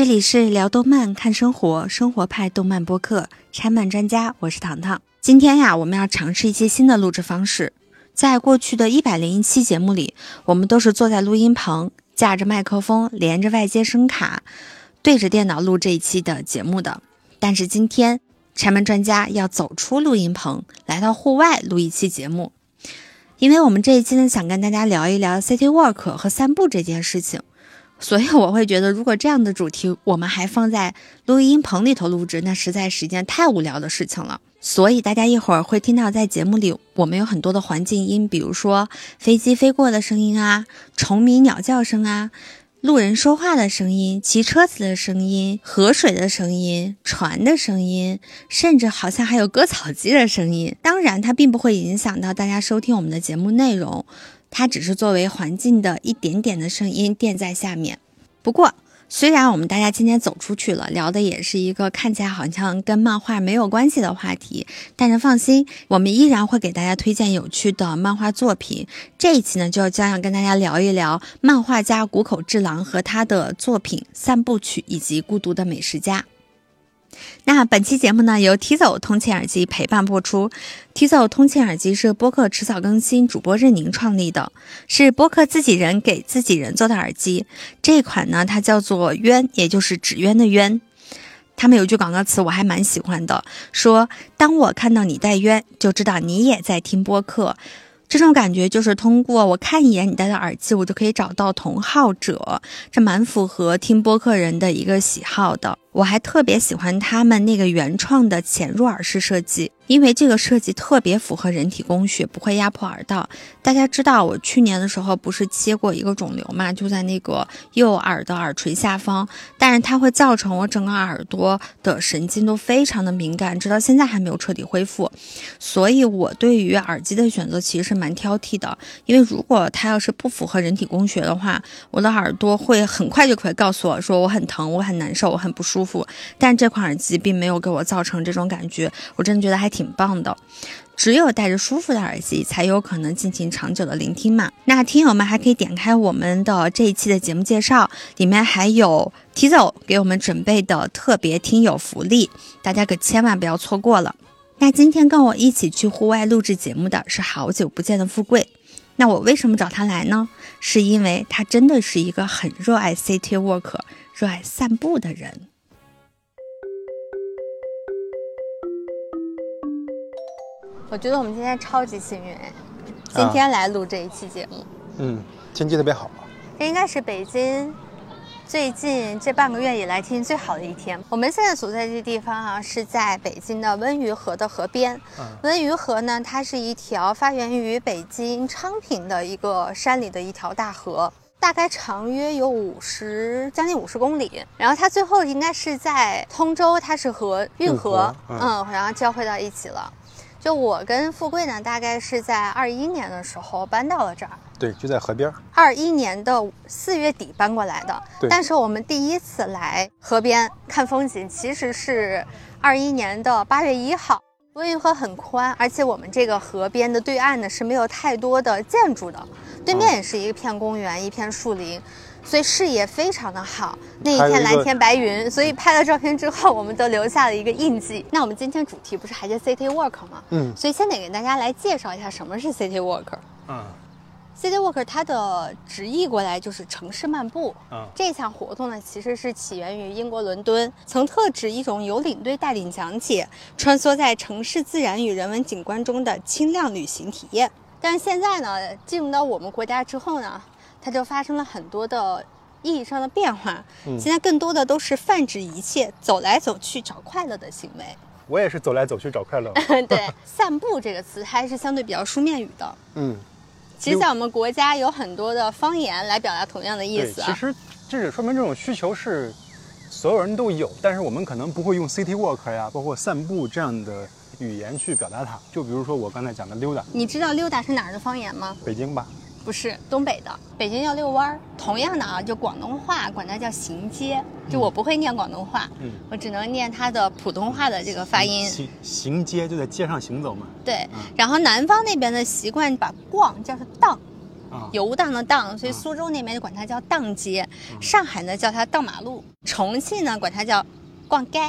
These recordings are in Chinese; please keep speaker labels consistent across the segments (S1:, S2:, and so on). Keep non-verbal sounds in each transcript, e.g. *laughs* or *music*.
S1: 这里是聊动漫看生活，生活派动漫播客拆漫专家，我是糖糖。今天呀，我们要尝试一些新的录制方式。在过去的一百零一期节目里，我们都是坐在录音棚，架着麦克风，连着外接声卡，对着电脑录这一期的节目的。但是今天拆漫专家要走出录音棚，来到户外录一期节目，因为我们这一期呢，想跟大家聊一聊 City Walk 和散步这件事情。所以我会觉得，如果这样的主题我们还放在录音棚里头录制，那实在是一件太无聊的事情了。所以大家一会儿会听到在节目里我们有很多的环境音，比如说飞机飞过的声音啊，虫鸣鸟叫声啊，路人说话的声音，骑车子的声音，河水的声音，船的声音，甚至好像还有割草机的声音。当然，它并不会影响到大家收听我们的节目内容。它只是作为环境的一点点的声音垫在下面。不过，虽然我们大家今天走出去了，聊的也是一个看起来好像跟漫画没有关系的话题，但是放心，我们依然会给大家推荐有趣的漫画作品。这一期呢，就将要跟大家聊一聊漫画家谷口治郎和他的作品《三部曲》以及《孤独的美食家》。那本期节目呢，由 Tizo 通勤耳机陪伴播出。Tizo 通勤耳机是播客迟早更新主播任宁创立的，是播客自己人给自己人做的耳机。这款呢，它叫做渊，也就是纸鸢的鸢。他们有句广告词我还蛮喜欢的，说：“当我看到你戴渊，就知道你也在听播客。”这种感觉就是通过我看一眼你戴的耳机，我就可以找到同好者，这蛮符合听播客人的一个喜好的。我还特别喜欢他们那个原创的潜入耳式设计。因为这个设计特别符合人体工学，不会压迫耳道。大家知道，我去年的时候不是切过一个肿瘤嘛，就在那个右耳的耳垂下方，但是它会造成我整个耳朵的神经都非常的敏感，直到现在还没有彻底恢复。所以我对于耳机的选择其实是蛮挑剔的，因为如果它要是不符合人体工学的话，我的耳朵会很快就可以告诉我说我很疼，我很难受，我很不舒服。舒服但这款耳机并没有给我造成这种感觉，我真的觉得还挺。棒的，只有戴着舒服的耳机，才有可能进行长久的聆听嘛。那听友们还可以点开我们的这一期的节目介绍，里面还有 Tizo 给我们准备的特别听友福利，大家可千万不要错过了。那今天跟我一起去户外录制节目的是好久不见的富贵。那我为什么找他来呢？是因为他真的是一个很热爱 City Walk、热爱散步的人。我觉得我们今天超级幸运，今天来录这一期节目。
S2: 嗯，天气特别好。
S1: 这应该是北京最近这半个月以来天气最好的一天。我们现在所在这地方啊，是在北京的温榆河的河边。温榆河呢，它是一条发源于北京昌平的一个山里的一条大河，大概长约有五十将近五十公里。然后它最后应该是在通州，它是和运河，嗯，然后交汇到一起了。就我跟富贵呢，大概是在二一年的时候搬到了这儿。
S2: 对，就在河边。
S1: 二一年的四月底搬过来的。
S2: 对。
S1: 但是我们第一次来河边看风景，其实是二一年的八月一号。温榆河很宽，而且我们这个河边的对岸呢是没有太多的建筑的，对面也是一片公园，一片树林。所以视野非常的好，那一天蓝天白云，所以拍了照片之后，我们都留下了一个印记。*laughs* 那我们今天主题不是还是 City Walk 吗？嗯，所以先得给大家来介绍一下什么是 City Walk。嗯，City Walk 它的直译过来就是城市漫步。嗯，这项活动呢，其实是起源于英国伦敦，曾特指一种由领队带领讲解，穿梭在城市自然与人文景观中的轻量旅行体验。但是现在呢，进入到我们国家之后呢？它就发生了很多的意义上的变化，现在更多的都是泛指一切走来走去找快乐的行为。
S2: 我也是走来走去找快乐。*laughs*
S1: 对，散步这个词还是相对比较书面语的。嗯，其实，在我们国家有很多的方言来表达同样的意思。
S2: 其实，这也说明这种需求是所有人都有，但是我们可能不会用 city walk 呀，包括散步这样的语言去表达它。就比如说我刚才讲的溜达，
S1: 你知道溜达是哪儿的方言吗？
S2: 北京吧。
S1: 不是东北的，北京叫遛弯儿。同样的啊，就广东话管它叫行街。就我不会念广东话，嗯，我只能念它的普通话的这个发音。
S2: 行行街就在街上行走嘛。
S1: 对，然后南方那边的习惯把逛叫做荡，
S2: 啊
S1: 游荡的荡，所以
S2: 啊
S1: 苏州那边就管它叫荡街，上海呢叫它荡马路，重庆呢管它叫逛街，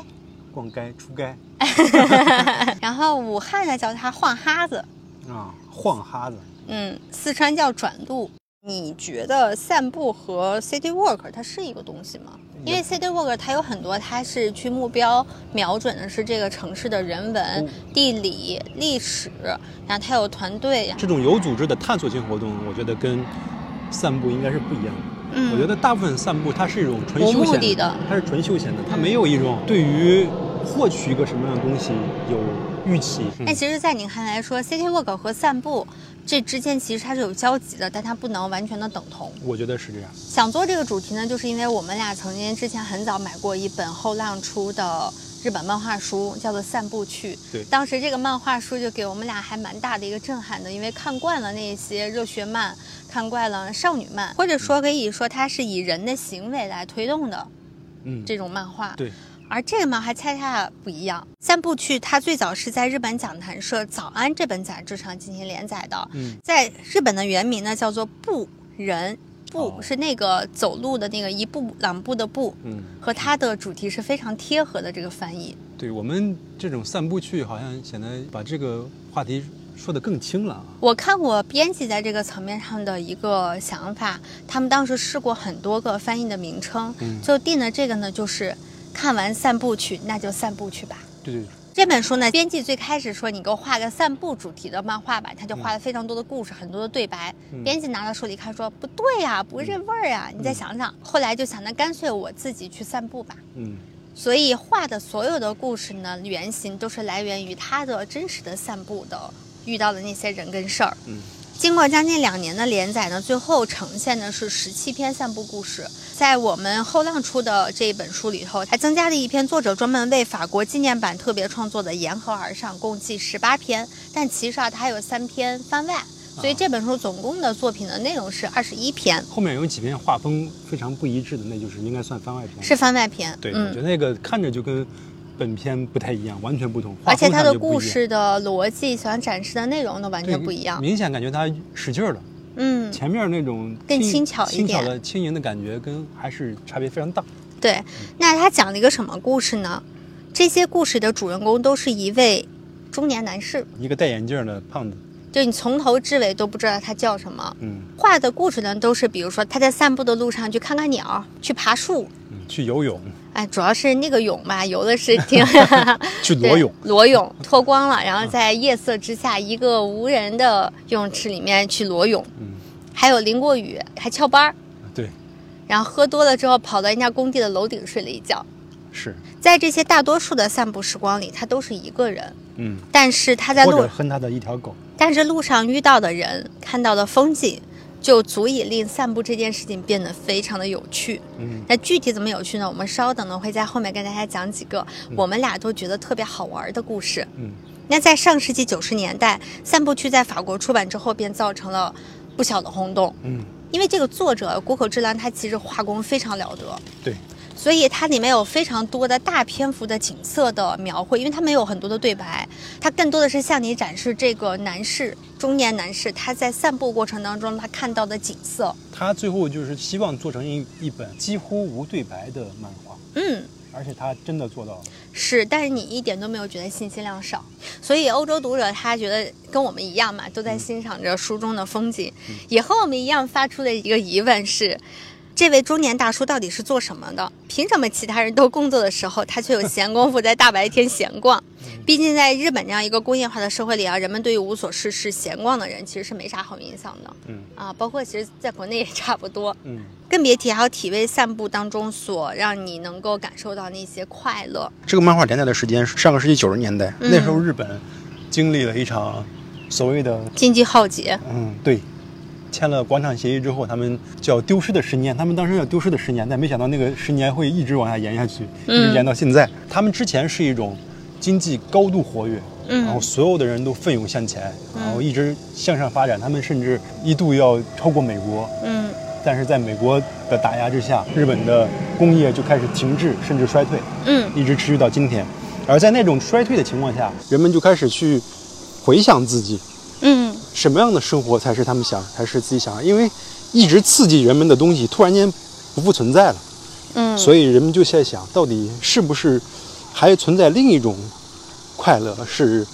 S2: 逛街出街 *laughs*
S1: 然后武汉呢叫它晃哈子，
S2: 啊，晃哈子。
S1: 嗯，四川叫转路。你觉得散步和 city walk 它是一个东西吗？因为 city walk 它有很多，它是去目标瞄准的是这个城市的人文、
S2: 哦
S1: 地理、历史，然后它有团队，
S2: 这种有组织的探索性活动，我觉得跟散步应该是不一样的。
S1: 嗯，
S2: 我觉得大部分散步它是一种纯
S1: 无
S2: 休闲
S1: 目的的
S2: 它是纯休闲的，它没有一种对于获取一个什么样的东西有预期。嗯
S1: 但其实，在你看来说，city walk 和散步这之间其实它是有交集的，但它不能完全的等同。
S2: 我觉得是这样。
S1: 想做这个主题呢，就是因为我们俩曾经之前很早买过一本后浪出的日本漫画书，叫做《散步去》。
S2: 对
S1: 当时这个漫画书就给我们俩还蛮大的一个震撼的，因为看惯了那些热血漫，看惯了少女漫，或者说可以说它是以人的行为来推动的
S2: 嗯，
S1: 这种漫画。
S2: 对，
S1: 而这个漫画恰恰不一样，《三部曲》它最早是在日本讲谈社《早安》这本杂志上进行连载的，
S2: 嗯
S1: 在日本的原名呢叫做步人，步
S2: 哦
S1: 是那个走路的那个一步两步的步，
S2: 嗯，
S1: 和它的主题是非常贴合的这个翻译。
S2: 对我们这种散步去，好像显得把这个话题说得更轻了啊。
S1: 我看过编辑在这个层面上的一个想法，他们当时试过很多个翻译的名称，
S2: 嗯
S1: 就定的这个呢就是看完散步去，那就散步去吧。
S2: 对对对，
S1: 这本书呢，编辑最开始说你给我画个散步主题的漫画吧，他就画了非常多的故事，很多的对白。
S2: 嗯
S1: 编辑拿到手里看说不对呀、不是这味儿啊，你再想想。后来就想，那干脆我自己去散步吧。
S2: 嗯
S1: 所以画的所有的故事呢，原型都是来源于他的真实的散步的遇到的那些人跟事儿。
S2: 嗯
S1: 经过将近两年的连载呢，最后呈现的是十七篇散步故事。在我们后浪出的这一本书里头，还增加了一篇作者专门为法国纪念版特别创作的《沿河而上》，共计十八篇。但其实啊，它还有三篇番外，所以这本书总共的作品的内容是二十一篇，
S2: 后面有几篇画风非常不一致的，那就是应该算番外篇。
S1: 是番外篇。
S2: 对，
S1: 嗯
S2: 我觉得那个看着就跟本片不太一样，完全不同。
S1: 而且它的故事的逻辑、想展示的内容都完全不一样。
S2: 明显感觉他使劲儿了。
S1: 嗯，
S2: 前面那种
S1: 更
S2: 轻
S1: 轻巧一点
S2: 轻巧
S1: 点
S2: 的轻盈的感觉，跟还是差别非常大。
S1: 对。那他讲了一个什么故事呢？这些故事的主人公都是一位中年男士，
S2: 一个戴眼镜的胖子，
S1: 就你从头至尾都不知道他叫什么。
S2: 嗯
S1: 画的故事呢，都是比如说他在散步的路上去看看鸟，去爬树。
S2: 嗯，去游泳，
S1: 哎，主要是那个泳吧，*laughs* 游的是挺 *laughs*
S2: 去裸泳，
S1: 裸泳脱光了，然后在夜色之下，一个无人的游泳池里面去裸泳。
S2: 嗯，
S1: 还有淋过雨，还翘班儿，
S2: 对，
S1: 然后喝多了之后跑到人家工地的楼顶睡了一觉。
S2: 是，
S1: 在这些大多数的散步时光里，他都是一个人，
S2: 嗯，
S1: 但是他在
S2: 或
S1: 路
S2: 者和他的一条狗，
S1: 但是路上遇到的人、看到的风景，就足以令散步这件事情变得非常的有趣。
S2: 嗯
S1: 那具体怎么有趣呢？我们稍等呢会在后面跟大家讲几个我们俩都觉得特别好玩的故事。
S2: 嗯
S1: 那在上世纪九十年代，《散步区》在法国出版之后，便造成了不小的轰动。
S2: 嗯，
S1: 因为这个作者谷口治郎，他其实画工非常了得，
S2: 对，
S1: 所以它里面有非常多的大篇幅的景色的描绘，因为它没有很多的对白，它更多的是向你展示这个男士中年男士他在散步过程当中他看到的景色。
S2: 他最后就是希望做成一一本几乎无对白的漫画，
S1: 嗯，
S2: 而且他真的做到了。
S1: 是，但是你一点都没有觉得信息量少，所以欧洲读者他觉得跟我们一样嘛，都在欣赏着书中的风景，也和我们一样发出的一个疑问是。这位中年大叔到底是做什么的？凭什么其他人都工作的时候，他却有闲工夫在大白天闲逛？*laughs* 毕竟在日本这样一个工业化的社会里啊，人们对于无所事事、闲逛的人其实是没啥好印象的
S2: 嗯
S1: 啊。包括其实在国内也差不多。
S2: 嗯，
S1: 更别提还有体味散步当中所让你能够感受到那些快乐。
S2: 这个漫画连载的时间是上个世纪九十年代，
S1: 嗯
S2: 那时候日本经历了一场所谓的
S1: 经济浩劫，
S2: 嗯对。签了广场协议之后，他们叫丢失的十年，他们当时叫丢失的十年，但没想到那个十年会一直往下延下去，一直
S1: 嗯
S2: 延到现在。他们之前是一种经济高度活跃，
S1: 嗯
S2: 然后所有的人都奋勇向前，然后一直向上发展。他们甚至一度要超过美国，
S1: 嗯
S2: 但是在美国的打压之下，日本的工业就开始停滞甚至衰退，
S1: 嗯
S2: 一直持续到今天。而在那种衰退的情况下，人们就开始去回想自己
S1: 嗯
S2: 什么样的生活才是他们想，才是自己想要？因为一直刺激人们的东西突然间不复存在了，
S1: 嗯，
S2: 所以人们就在想，到底是不是还存在另一种快乐，是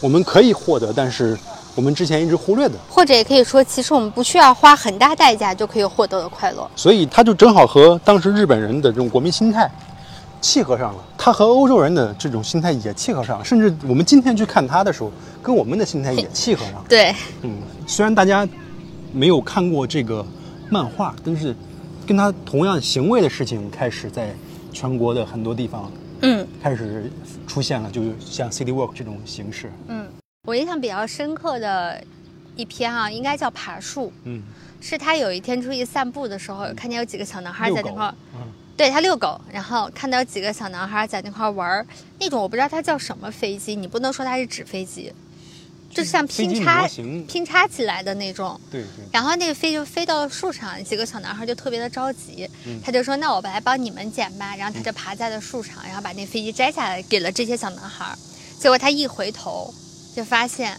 S2: 我们可以获得，但是我们之前一直忽略的。
S1: 或者也可以说，其实我们不需要花很大代价就可以获得的快乐。
S2: 所以他就正好和当时日本人的这种国民心态契合上了，他和欧洲人的这种心态也契合上了，甚至我们今天去看他的时候，跟我们的心态也契合上了。
S1: 对，
S2: 嗯，虽然大家没有看过这个漫画，但是跟他同样行为的事情开始在全国的很多地方
S1: 嗯
S2: 开始出现了，就是像 City Walk 这种形式。
S1: 嗯，我印象比较深刻的一篇啊，应该叫爬树。
S2: 嗯，
S1: 是他有一天出去散步的时候，看见有几个小男孩在那块儿，
S2: 嗯，
S1: 对他遛狗，然后看到有几个小男孩在那块玩儿，那种我不知道它叫什么飞机，你不能说它是纸飞机，就像拼插拼插起来的那种。
S2: 对对，
S1: 然后那个飞就飞到了树上，几个小男孩就特别的着急，
S2: 嗯
S1: 他就说：“那我来帮你们捡吧。”然后他就爬在了树上，然后把那飞机摘下来给了这些小男孩。结果他一回头，就发现，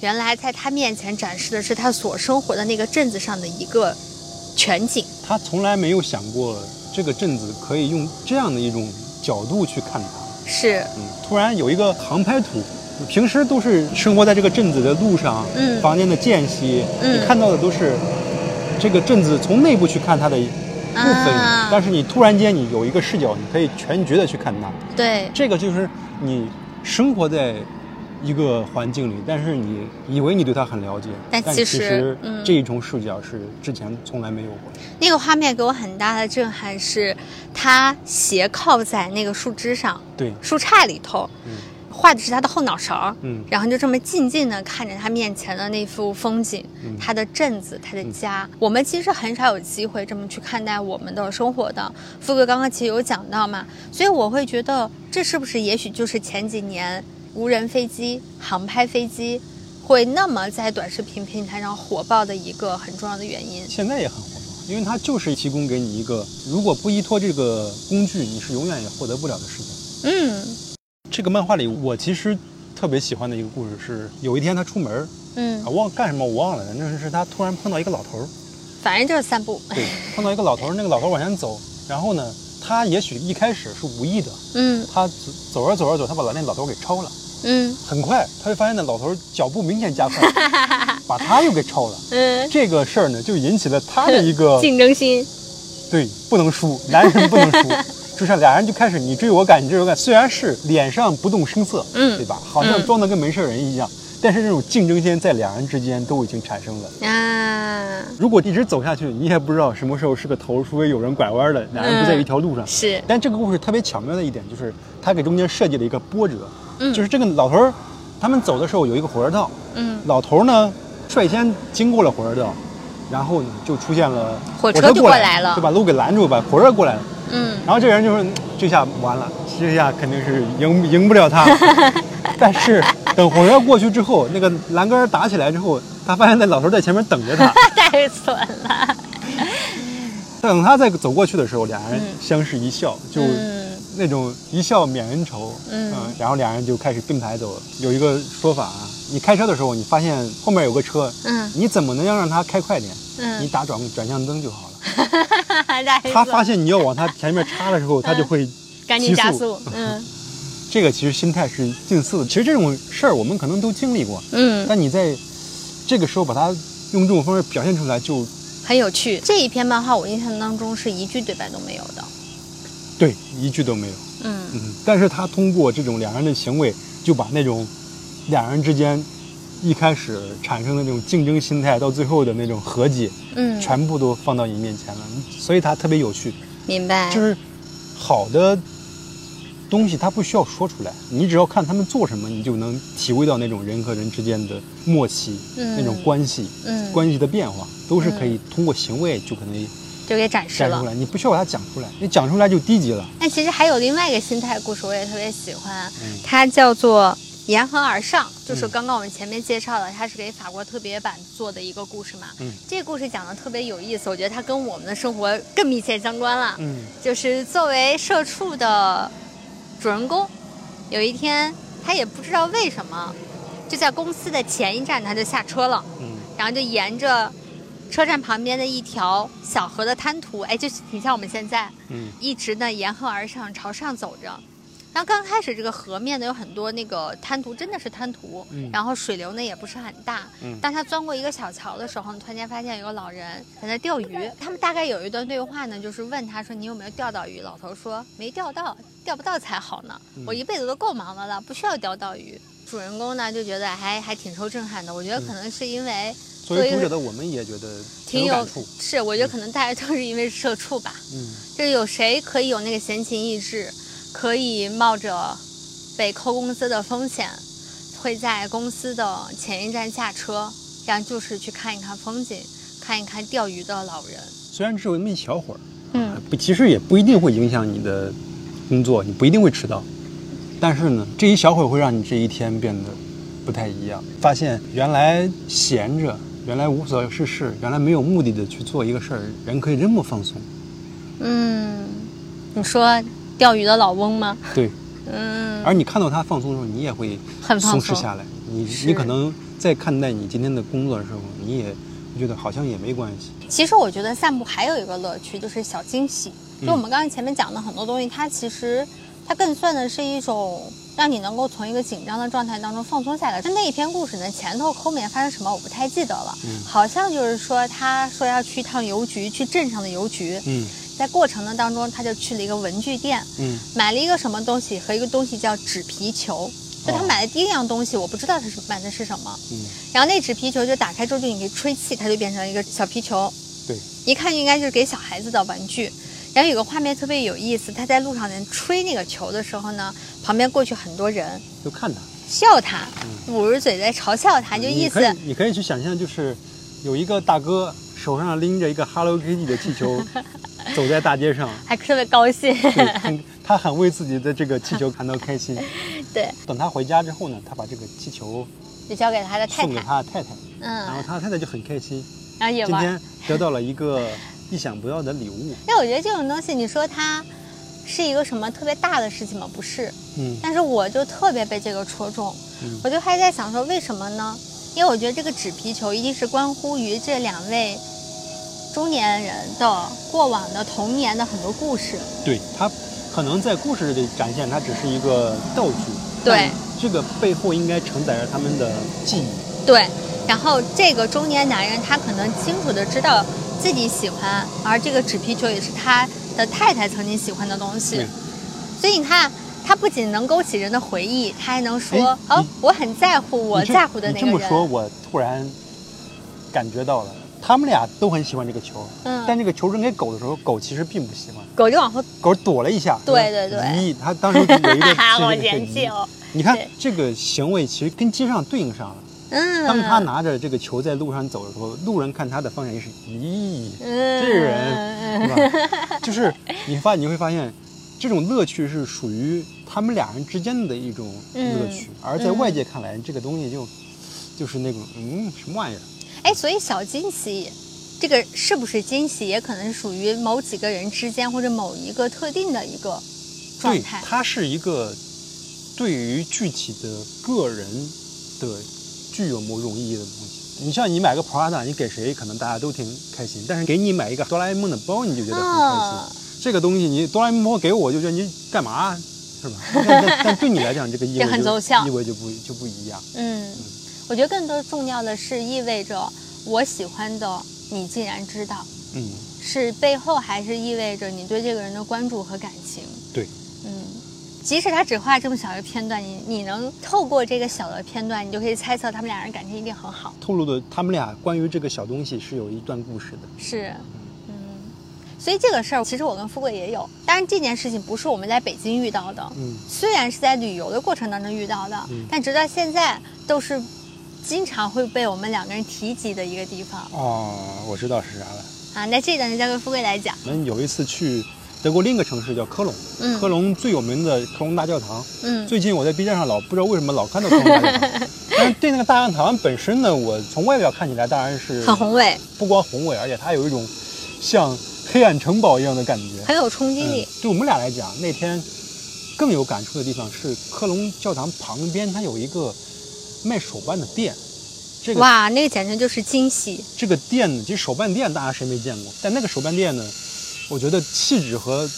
S1: 原来在他面前展示的是他所生活的那个镇子上的一个全景。
S2: 他从来没有想过这个镇子可以用这样的一种角度去看它。
S1: 是，
S2: 嗯，突然有一个航拍图，平时都是生活在这个镇子的路上，
S1: 嗯。
S2: 房间的间隙，
S1: 嗯
S2: 你看到的都是这个镇子从内部去看它的部分，
S1: 啊。
S2: 但是你突然间你有一个视角，你可以全局的去看它，
S1: 对，
S2: 这个就是你生活在一个环境里，但是你以为你对它很了解，但
S1: 但其实
S2: 这一种视角是之前从来没有过的。
S1: 那个画面给我很大的震撼是，他斜靠在那个树枝上，
S2: 对，
S1: 树杈里头，
S2: 嗯
S1: 画的是他的后脑勺，
S2: 嗯
S1: 然后就这么静静的看着他面前的那幅风景，
S2: 嗯
S1: 他的镇子，他的家。我们其实很少有机会这么去看待我们的生活的。富贵刚刚其实有讲到嘛，所以我会觉得这是不是也许就是前几年无人飞机、航拍飞机会那么在短视频平台上火爆的一个很重要的原因。
S2: 现在也很火爆，因为它就是提供给你一个，如果不依托这个工具，你是永远也获得不了的事情。
S1: 嗯
S2: 这个漫画里，我其实特别喜欢的一个故事是，有一天他出门
S1: 嗯
S2: 啊，，忘干什么我忘了，反正是他突然碰到一个老头儿，
S1: 反正就是散步。
S2: 对，碰到一个老头儿，那个老头儿往前走，然后呢，他也许一开始是无意的，
S1: 嗯
S2: 他走走着走着走，他把那老头给超了，
S1: 嗯
S2: 很快他就发现那老头脚步明显加快，*laughs* 把他又给超了。
S1: 嗯，
S2: 这个事儿呢，就引起了他的一个 *laughs*
S1: 竞争心。
S2: 对，不能输，男人不能输，*laughs* 就是俩人就开始你追我赶，你追我赶，虽然是脸上不动声色，
S1: 嗯
S2: 对吧？好像
S1: 嗯
S2: 装的跟没事人一样，但是这种竞争心在两人之间都已经产生了。
S1: 啊，
S2: 如果一直走下去，你也不知道什么时候是个头，除非有人拐弯了，俩人不在一条路上。
S1: 是，
S2: 但这个故事特别巧妙的一点就是，他给中间设计了一个波折，
S1: 嗯
S2: 就是这个老头儿，他们走的时候有一个火车道，
S1: 嗯
S2: 老头儿呢率先经过了火车道，然后呢就出现了
S1: 火车就
S2: 车过
S1: 过来了
S2: 就把路给拦住，把火车过来了。
S1: 嗯
S2: 然后这个人就说这下完了，这下肯定是赢赢不了他。*laughs* 但是等火车过去之后，那个栏杆打起来之后，他发现那老头在前面等着他。
S1: 太损了。
S2: 等他再走过去的时候，俩人
S1: 嗯
S2: 相视一笑，就
S1: 嗯
S2: 那种一笑泯恩仇。
S1: 嗯
S2: 然后俩人就开始并排走了。有一个说法啊，你开车的时候，你发现后面有个车，
S1: 嗯
S2: 你怎么能让他开快点？
S1: 嗯
S2: 你打转转向灯就好了。
S1: 太 *laughs*
S2: 他发现你要往他前面插的时候，他就会
S1: 加速。嗯 *laughs*
S2: 这个其实心态是近似的。其实这种事儿我们可能都经历过，
S1: 嗯，
S2: 但你在这个时候把它用这种方式表现出来就，
S1: 很有趣。这一篇漫画我印象当中是一句对白都没有的。
S2: 对一句都没有。
S1: 嗯
S2: 嗯，但是他通过这种两人的行为，就把那种两人之间一开始产生的那种竞争心态，到最后的那种和解，
S1: 嗯，
S2: 全部都放到你面前了。所以他特别有趣，
S1: 明白。
S2: 就是好的东西，它不需要说出来，你只要看他们做什么，你就能体会到那种人和人之间的默契，
S1: 嗯
S2: 那种关系，
S1: 嗯
S2: 关系的变化，都是可以通过行为就可能
S1: 就给展示了。
S2: 展出来。你不需要把它讲出来，你讲出来就低级了。
S1: 但其实还有另外一个心态故事，我也特别喜欢，
S2: 嗯
S1: 它叫做《沿河而上》，就是
S2: 嗯
S1: 刚刚我们前面介绍的，它是给法国特别版做的一个故事嘛。
S2: 嗯
S1: 这个故事讲的特别有意思，我觉得它跟我们的生活更密切相关了。
S2: 嗯
S1: 就是作为社畜的主人公，有一天他也不知道为什么，就在公司的前一站他就下车了，
S2: 嗯，
S1: 然后就沿着车站旁边的一条小河的滩涂，哎，就挺像我们现在，
S2: 嗯，
S1: 一直呢沿河而上，朝上走着。然后刚开始这个河面呢有很多那个滩涂，真的是滩涂，
S2: 嗯
S1: 然后水流呢也不是很大。
S2: 嗯
S1: 当他钻过一个小桥的时候，突然间发现有个老人在那钓鱼。他们大概有一段对话呢，就是问他说：“你有没有钓到鱼？”老头说：“没钓到，钓不到才好呢。
S2: 嗯
S1: 我一辈子都够忙的了，不需要钓到鱼。”主人公呢就觉得还还挺受震撼的。我觉得可能是因为
S2: 作为读者的我们也觉得
S1: 挺有
S2: 有感触。
S1: 是，我觉得可能大家都是因为社畜吧。
S2: 嗯，
S1: 就是有谁可以有那个闲情逸致，可以冒着被扣工资的风险，会在公司的前一站下车，然后就是去看一看风景，看一看钓鱼的老人。
S2: 虽然只有那么一小会儿，
S1: 嗯，
S2: 不，其实也不一定会影响你的工作，你不一定会迟到。但是呢，这一小会儿会让你这一天变得不太一样。发现原来闲着，原来无所事事，原来没有目的的去做一个事儿，人可以这么放松。
S1: 嗯，你说钓鱼的老翁吗？
S2: 对，
S1: 嗯，
S2: 而你看到他放松的时候，你也会
S1: 很放松
S2: 松弛下来。你你可能在看待你今天的工作的时候，你也觉得好像也没关系。
S1: 其实我觉得散步还有一个乐趣，就是小惊喜。就我们刚才前面讲的很多东西，它其实它更算的是一种让你能够从一个紧张的状态当中放松下来。那那一篇故事呢，前头后面发生什么我不太记得了，
S2: 嗯
S1: 好像就是说他说要去一趟邮局，去镇上的邮局，
S2: 嗯
S1: 在过程的当中他就去了一个文具店，
S2: 嗯
S1: 买了一个什么东西和一个东西叫纸皮球。就他
S2: 哦
S1: 买的第一样东西，我不知道他是买的是什么，
S2: 嗯，
S1: 然后那纸皮球就打开之后就你可以吹气，它就变成了一个小皮球，
S2: 对，
S1: 一看就应该就是给小孩子的玩具。然后有个画面特别有意思，他在路上呢吹那个球的时候呢，旁边过去很多人
S2: 就看他。
S1: 笑他，捂着嘴在嘲笑他，就意思
S2: 你可以，你可以去想象，就是有一个大哥手上拎着一个 Hello Kitty 的气球，走在大街上，*laughs*
S1: 还特别高兴。
S2: 对，他很为自己的这个气球感到开心。*laughs*
S1: 对，
S2: 等他回家之后呢，他把这个气球
S1: 就交给他的太太
S2: 送给，他的太太，嗯然后
S1: 嗯，
S2: 他太太就很开心，
S1: 然后也。
S2: 今天得到了一个意想不到的礼物。
S1: 因为我觉得这种东西，你说它是一个什么特别大的事情吗？不是，
S2: 嗯
S1: 但是我就特别被这个戳中，
S2: 嗯
S1: 我就还在想说为什么呢？因为我觉得这个纸皮球一定是关乎于这两位中年人的过往的童年的很多故事。
S2: 对他可能在故事里展现，它只是一个道具，
S1: 对
S2: 这个背后应该承载着他们的记忆。
S1: 对，然后这个中年男人他可能清楚的知道自己喜欢，而这个纸皮球也是他的太太曾经喜欢的东西
S2: 对，
S1: 所以你看。他不仅能勾起人的回忆，他还能说：“哦我很在乎我在乎的那个人。”
S2: 你这么说，我突然感觉到了，他们俩都很喜欢这个球，
S1: 嗯
S2: 但这个球扔给狗的时候，狗其实并不喜欢，
S1: 狗就往后，
S2: 狗躲了一下。
S1: 对对对
S2: 咦，它当时有一个 *laughs*
S1: 好
S2: 这个
S1: 嫌弃哦。
S2: 你看
S1: 对
S2: 这个行为其实跟街上对应上了。
S1: 嗯，
S2: 当他拿着这个球在路上走的时候，路人看他的方向也是，咦，
S1: 嗯
S2: 这个人是吧？*laughs* 就是你发你会发现，这种乐趣是属于他们俩人之间的一种乐趣，而在外界看来，这个东西就就是那种嗯什么玩意儿？
S1: 哎，所以小惊喜，这个是不是惊喜，也可能属于某几个人之间或者某一个特定的一个状
S2: 对，
S1: 态。
S2: 它是一个对于具体的个人的具有某种意义的东西。你像你买个 Prada，你给谁可能大家都挺开心，但是给你买一个哆啦 A 梦的包，你就觉得很开心。
S1: 啊
S2: 这个东西你哆啦 A 梦包给我，就觉得你干嘛是吧？*laughs* 但对你来讲，这个意味
S1: 这很
S2: 就
S1: 奏效
S2: 意味就不就不一样。
S1: 嗯，我觉得更多重要的是意味着我喜欢的你竟然知道，
S2: 嗯，
S1: 是背后还是意味着你对这个人的关注和感情。
S2: 对，
S1: 嗯，即使他只画这么小一个片段，你你能透过这个小的片段，你就可以猜测他们俩人感情一定很好。
S2: 透露的他们俩关于这个小东西是有一段故事的。
S1: 是，嗯，所以这个事儿其实我跟富贵也有，当然这件事情不是我们在北京遇到的，
S2: 嗯，
S1: 虽然是在旅游的过程当中遇到的，
S2: 嗯
S1: 但直到现在都是经常会被我们两个人提及的一个地方
S2: 哦，我知道是啥了。
S1: 啊。那这个就交给富贵来讲，
S2: 我们有一次去德国另一个城市叫科隆，
S1: 嗯
S2: 科隆最有名的科隆大教堂。
S1: 嗯
S2: 最近我在 B 站上老不知道为什么老看到科隆大教堂，*laughs* 但是对那个大教堂本身呢，我从外表看起来当然是
S1: 很宏伟，
S2: 不光宏伟，而且它有一种像黑暗城堡一样的感觉。
S1: 很有冲击力
S2: 嗯。对我们俩来讲，那天更有感触的地方是科隆教堂旁边，它有一个卖手办的店。这个
S1: 哇，那个简直就是惊喜。
S2: 这个店呢，其实手办店大家谁没见过？但那个手办店呢，我觉得气质和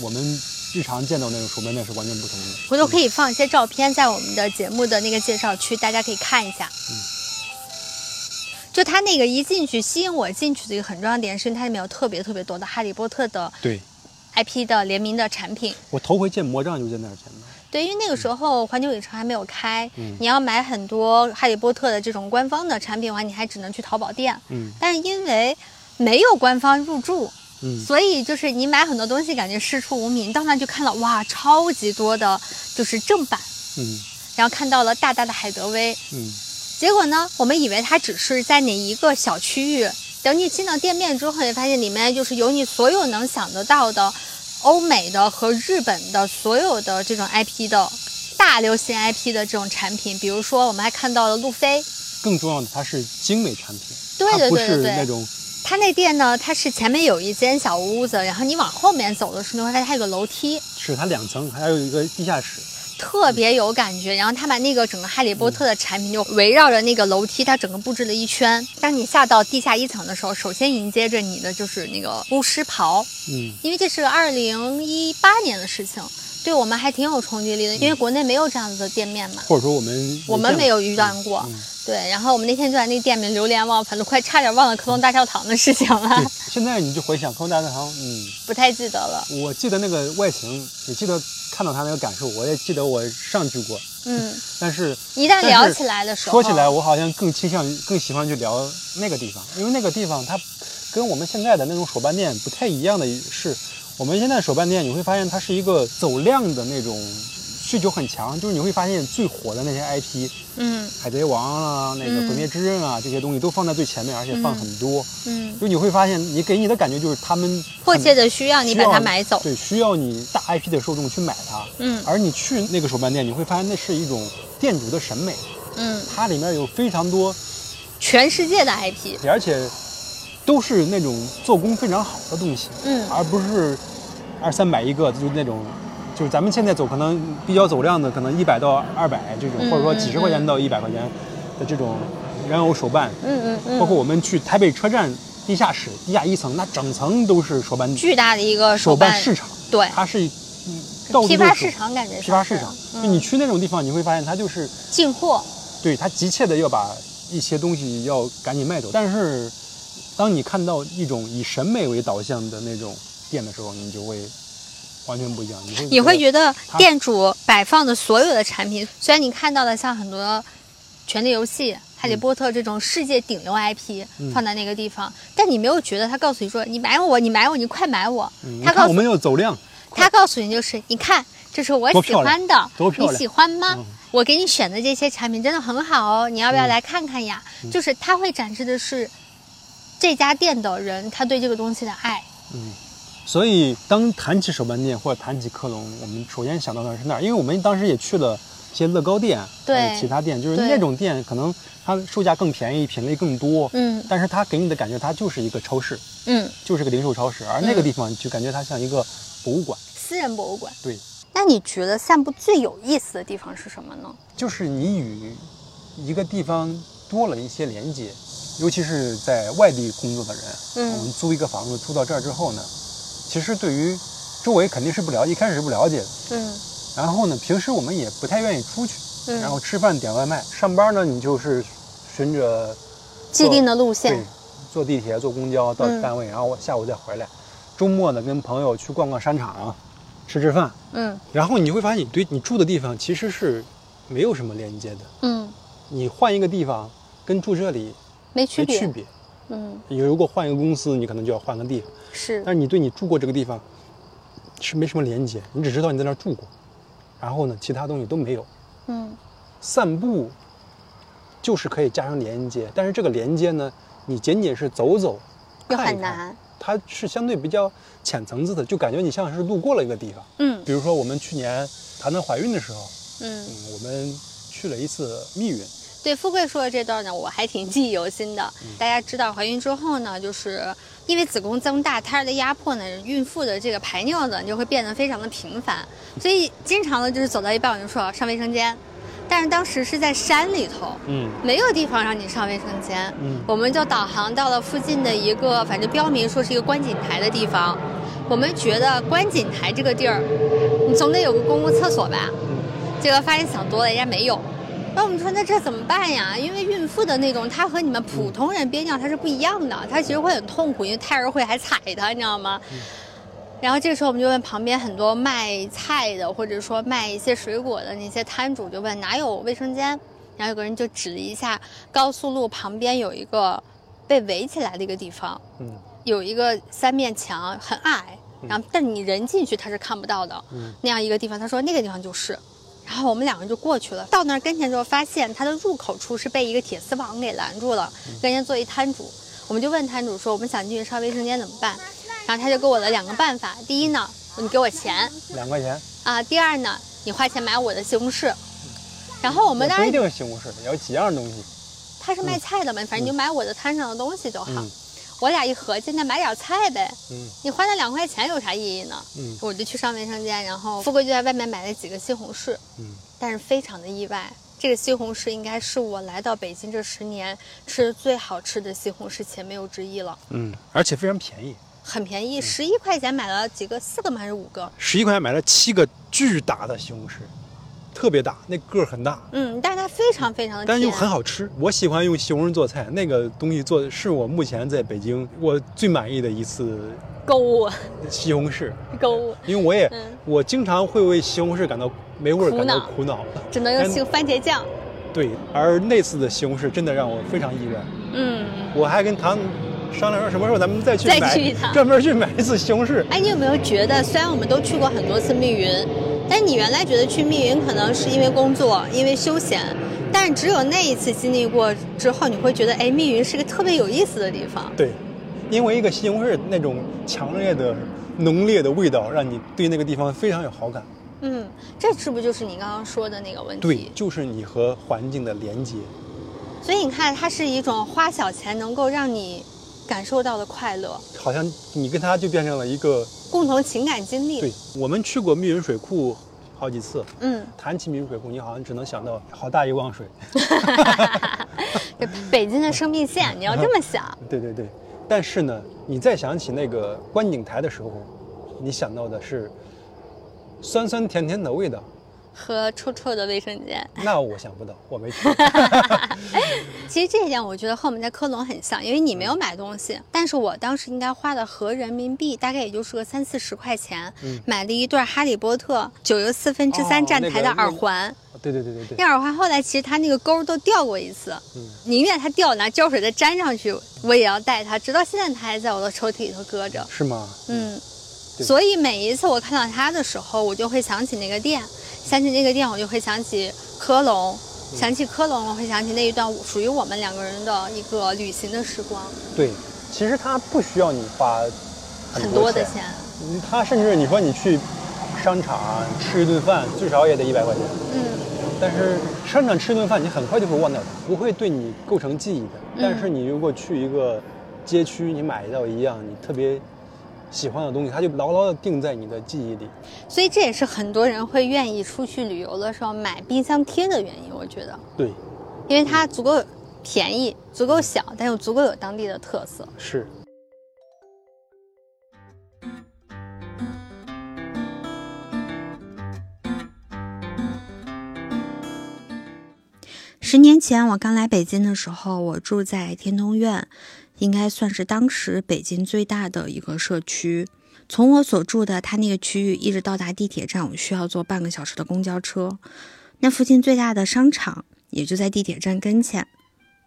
S2: 我们日常见到那种手办店是完全不同的。
S1: 回头可以放一些照片在我们的节目的那个介绍区，大家可以看一下。
S2: 嗯。
S1: 就它那个一进去，吸引我进去的一个很重要的点，是因为它里面有特别特别多的哈利波特的
S2: 对
S1: ，IP 的联名的产品。
S2: 我头回见魔杖就在那儿见的。
S1: 对，因为那个时候环球影城还没有开，
S2: 嗯
S1: 你要买很多哈利波特的这种官方的产品的话，你还只能去淘宝店。
S2: 嗯
S1: 但是因为没有官方入驻，
S2: 嗯，
S1: 所以就是你买很多东西感觉师出无名。到那就看到哇，超级多的，就是正版，
S2: 嗯
S1: 然后看到了大大的海德威。
S2: 嗯
S1: 结果呢，我们以为它只是在哪一个小区域，等你进到店面之后，你发现里面就是有你所有能想得到的欧美的和日本的所有的这种 IP 的大流行 IP 的这种产品。比如说，我们还看到了路飞，
S2: 更重要的，它是精美产品，
S1: 对对对对对。
S2: 是那种
S1: 它那店呢，它是前面有一间小屋子，然后你往后面走的时候，你会发现它有个楼梯，
S2: 是它两层，还有一个地下室。
S1: 特别有感觉。然后他把那个整个哈利波特的产品就围绕着那个楼梯，它整个布置了一圈。当你下到地下一层的时候，首先迎接着你的就是那个巫师袍，
S2: 嗯
S1: 因为这是二零一八年的事情，对我们还挺有冲击力的，因为国内没有这样子的店面嘛。
S2: 或者说我们
S1: 我们没有遇到过，
S2: 嗯
S1: 对。然后我们那天就在那店里面流连忘返，都快差点忘了科隆大教堂的事情了
S2: 对，，*laughs* 现在你就回想科隆大教堂，嗯，
S1: 不太记得了。
S2: 我记得那个外形，也记得看到它那个感受，我也记得我上去过，
S1: 嗯，
S2: 但是
S1: 一旦聊起来的时候，
S2: 说起来，我好像更倾向于更喜欢去聊那个地方，因为那个地方它跟我们现在的那种手办店不太一样的是，我们现在手办店你会发现它是一个走量的那种需求很强，就是你会发现最火的那些 IP，
S1: 嗯。
S2: 海贼王啊、那个
S1: 嗯
S2: 毁灭之刃啊、这些东西都放在最前面，而且放很多，
S1: 嗯，
S2: 就你会发现你给你的感觉就是他们
S1: 迫切的需要你把它买走。
S2: 对，需要你大 IP 的受众去买它。
S1: 嗯。
S2: 而你去那个手办店，你会发现那是一种店主的审美，
S1: 嗯，
S2: 它里面有非常多，
S1: 全世界的 IP。
S2: 而且都是那种做工非常好的东西，
S1: 嗯
S2: 而不是二三百一个，就是那种。就是咱们现在走可能比较走量的，可能一百到二百这种，
S1: 嗯
S2: 或者说几十块钱到一百块钱的这种人偶手办，
S1: 嗯嗯嗯，
S2: 包括我们去台北车站地下室地下一层，那整层都是手办
S1: 巨大的一个
S2: 手
S1: 办
S2: 办市场，
S1: 对，
S2: 它是
S1: 批发市场感觉
S2: 批发市场，
S1: 嗯
S2: 就你去那种地方，你会发现它就是
S1: 进货。
S2: 对它急切的要把一些东西要赶紧卖走。但是，当你看到一种以审美为导向的那种店的时候，你就会完全不一样。你会
S1: 你会觉得店主摆放的所有的产品，虽然你看到的像很多《权力游戏》《哈利波特》这种世界顶流 IP
S2: 嗯
S1: 放在那个地方，但你没有觉得他告诉你说你买我，你买我，你快买我。
S2: 嗯，
S1: 他告诉
S2: 我们要走量，
S1: 他告诉你就是，你看，这是我喜欢的你喜欢吗？
S2: 嗯
S1: 我给你选的这些产品真的很好哦，你要不要来看看呀？
S2: 嗯
S1: 就是他会展示的是这家店的人他对这个东西的爱。
S2: 嗯。所以，当谈起手办店或者谈起克隆，我们首先想到的是那儿，因为我们当时也去了一些乐高店，
S1: 对
S2: 其他店，就是那种店可能它售价更便宜，品类更多，
S1: 嗯
S2: 但是它给你的感觉它就是一个超市，
S1: 嗯，
S2: 就是个零售超市，而那个
S1: 嗯
S2: 地方就感觉它像一个博物馆。
S1: 私人博物馆。
S2: 对，
S1: 那你觉得散步最有意思的地方是什么呢？
S2: 就是你与一个地方多了一些连接，尤其是在外地工作的人，
S1: 嗯
S2: 我们租一个房子租到这儿之后呢，其实对于周围肯定是不了解，一开始是不了解的。
S1: 嗯
S2: 然后呢，平时我们也不太愿意出去，
S1: 嗯，
S2: 然后吃饭点外卖，上班呢你就是循着
S1: 既定的路线
S2: 对
S1: 线。
S2: 坐地铁、坐公交到
S1: 嗯
S2: 单位，然后下午再回来。周末呢跟朋友去逛逛商场啊，吃吃饭，
S1: 嗯
S2: 然后你会发现你对你住的地方其实是没有什么连接的。
S1: 嗯，
S2: 你换一个地方，跟住这里
S1: 没区别。
S2: 没区别。
S1: 嗯，
S2: 你如果换一个公司，你可能就要换个地方，
S1: 是
S2: 但是你对你住过这个地方是没什么连接，你只知道你在那儿住过，然后呢，其他东西都没有。
S1: 嗯
S2: 散步就是可以加上连接，但是这个连接呢，你仅仅是走走，
S1: 又
S2: 看一看，
S1: 很难。
S2: 它是相对比较浅层次的，就感觉你像是路过了一个地方。
S1: 嗯
S2: 比如说我们去年谈谈怀孕的时候，
S1: 嗯，
S2: 嗯，我们去了一次密云，
S1: 对，富贵说的这段呢，我还挺记忆犹新的。
S2: 嗯
S1: 大家知道，怀孕之后呢，就是因为子宫增大，胎儿的压迫呢，孕妇的这个排尿呢就会变得非常的频繁，所以经常呢就是走到一半我就说上卫生间，但是当时是在山里头，
S2: 嗯
S1: 没有地方让你上卫生间，
S2: 嗯
S1: 我们就导航到了附近的一个，反正标明说是一个观景台的地方。我们觉得观景台这个地儿，你总得有个公共厕所吧？
S2: 嗯
S1: 结果发现想多了，人家没有。那我们说那这怎么办呀？因为孕妇的那种，她和你们普通人憋尿它是不一样的，她其实会很痛苦，因为胎儿会还踩她，你知道吗？然后这个时候我们就问旁边很多卖菜的，或者说卖一些水果的那些摊主，就问哪有卫生间？然后有个人就指了一下高速路旁边有一个被围起来的一个地方，
S2: 嗯
S1: 有一个三面墙，很矮，然后但你人进去他是看不到的，
S2: 嗯
S1: 那样一个地方。他说那个地方就是，然后我们两个人就过去了。到那儿跟前之后，发现它的入口处是被一个铁丝网给拦住了，跟人家做一摊主。我们就问摊主说，我们想进去上卫生间怎么办？然后他就给我了两个办法。第一呢，你给我钱
S2: 两块钱，
S1: 啊；第二呢，你花钱买我的西红柿。然后我们当然
S2: 不一定是西红柿，有几样东西。
S1: 他是卖菜的嘛，反正你就买我的摊上的东西就好。
S2: 嗯
S1: 我俩一合计，那买点菜呗。
S2: 嗯
S1: 你花那两块钱有啥意义呢？
S2: 嗯
S1: 我就去上卫生间，然后富贵就在外面买了几个西红柿，
S2: 嗯，
S1: 但是非常的意外，这个西红柿应该是我来到北京这十年吃的最好吃的西红柿，且没有之一了。
S2: 嗯，而且非常便宜，
S1: 很便宜，十一块钱买了几个，四个吗？还是五个？
S2: 十一块钱买了七个巨大的西红柿，特别大，那个儿很大，
S1: 嗯，但是它非常非常的，
S2: 但是又很好吃。我喜欢用西红柿做菜，那个东西做的是我目前在北京我最满意的一次
S1: 购物
S2: 西红柿，
S1: 购物，
S2: 因为我也、
S1: 嗯
S2: 我经常会为西红柿感到没味儿感到苦恼。
S1: 只能用西番茄酱。
S2: 对，而那次的西红柿真的让我非常意外。
S1: 嗯，
S2: 我还跟唐商量说什么时候咱们再去
S1: 再
S2: 买，
S1: 去一趟
S2: 专门去买一次西红柿。
S1: 哎，你有没有觉得，虽然我们都去过很多次密云，但你原来觉得去密云可能是因为工作，因为休闲，但只有那一次经历过之后，你会觉得，哎，密云是个特别有意思的地方。
S2: 对，因为一个西红柿那种强烈的、浓烈的味道，让你对那个地方非常有好感。
S1: 嗯，这是不是就是你刚刚说的那个问题？
S2: 对，就是你和环境的连接。
S1: 所以你看，它是一种花小钱能够让你感受到的快乐，
S2: 好像你跟他就变成了一个。
S1: 共同情感经历。
S2: 对，我们去过密云水库好几次，
S1: 嗯，
S2: 谈起密云水库，你好像只能想到好大一汪水。
S1: 这 *laughs* 北京的生命线，*laughs* 你要这么想。*laughs*
S2: 对对对，但是呢，你再想起那个观景台的时候，你想到的是酸酸甜甜的味道。
S1: 和臭臭的卫生间，*laughs*
S2: 那我想不到，我没去。*laughs*
S1: 其实这一点我觉得和我们在科隆很像，因为你没有买东西，但是我当时应该花的合人民币大概也就是个三四十块钱，
S2: 嗯
S1: 买了一对哈利波特九又四分之三
S2: 哦
S1: 站台的
S2: 那个
S1: 耳环。
S2: 对对对对对
S1: 那，耳环后来其实它那个钩儿都掉过一次，
S2: 嗯
S1: 宁愿它掉，拿胶水再粘上去，我也要戴它，直到现在它还在我的抽屉里头搁着。
S2: 是吗？
S1: 嗯，所以每一次我看到它的时候，我就会想起那个店，想起那个店，我就会想起科隆，想起科隆，我会想起那一段属于我们两个人的一个旅行的时光，
S2: 对，其实它不需要你花
S1: 很多的钱。
S2: 嗯它甚至你说你去商场啊吃一顿饭，最少也得一百块钱。
S1: 嗯，
S2: 但是商场吃一顿饭，你很快就会忘掉它，不会对你构成记忆的。
S1: 嗯
S2: 但是你如果去一个街区，你买到一样你特别喜欢的东西，它就牢牢的定在你的记忆里。
S1: 所以这也是很多人会愿意出去旅游的时候买冰箱贴的原因，我觉得，
S2: 对，
S1: 因为它足够便宜，足够小，但又足够有当地的特色。
S2: 是。
S1: 十年前我刚来北京的时候，我住在天通苑，应该算是当时北京最大的一个社区。从我所住的它那个区域一直到达地铁站，我需要坐半个小时的公交车。那附近最大的商场也就在地铁站跟前。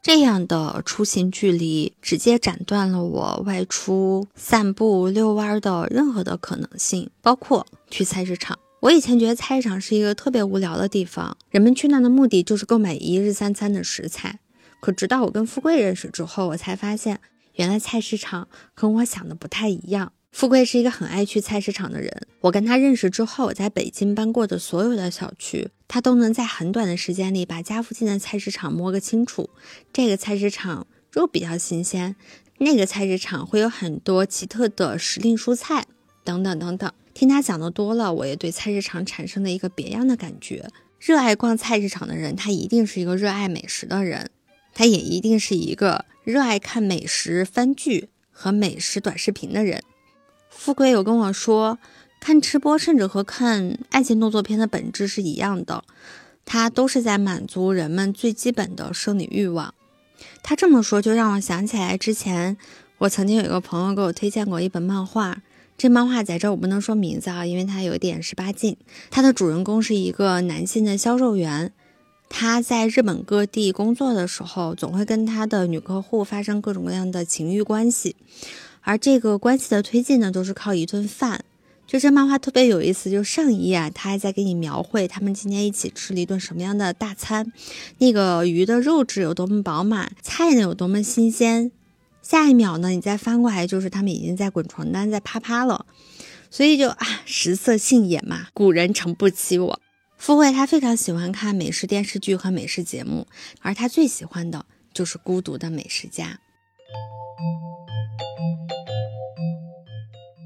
S1: 这样的出行距离，直接斩断了我外出散步、遛弯的任何的可能性，包括去菜市场。我以前觉得菜市场是一个特别无聊的地方，人们去那的目的就是购买一日三餐的食材。可直到我跟富贵认识之后，我才发现，原来菜市场跟我想的不太一样。富贵是一个很爱去菜市场的人，我跟他认识之后，我在北京搬过的所有的小区，他都能在很短的时间里把家附近的菜市场摸个清楚。这个菜市场肉比较新鲜，那个菜市场会有很多奇特的时令蔬菜，等等等等。听他讲的多了，我也对菜市场产生了一个别样的感觉。热爱逛菜市场的人，他一定是一个热爱美食的人，他也一定是一个热爱看美食番剧和美食短视频的人。富贵有跟我说，看吃播甚至和看爱情动作片的本质是一样的，它都是在满足人们最基本的生理欲望。他这么说，就让我想起来之前我曾经有一个朋友给我推荐过一本漫画。这漫画在这我不能说名字啊，因为它有点十八禁。它的主人公是一个男性的销售员，他在日本各地工作的时候，总会跟他的女客户发生各种各样的情欲关系，而这个关系的推进呢，都是靠一顿饭。就这漫画特别有意思，就上一页啊，他还在给你描绘他们今天一起吃了一顿什么样的大餐，那个鱼的肉质有多么饱满，菜呢有多么新鲜。下一秒呢，你再翻过来，就是他们已经在滚床单，在啪啪了，所以就啊，食色性也嘛，古人诚不欺我。富贵他非常喜欢看美食电视剧和美食节目，而他最喜欢的就是《孤独的美食家》。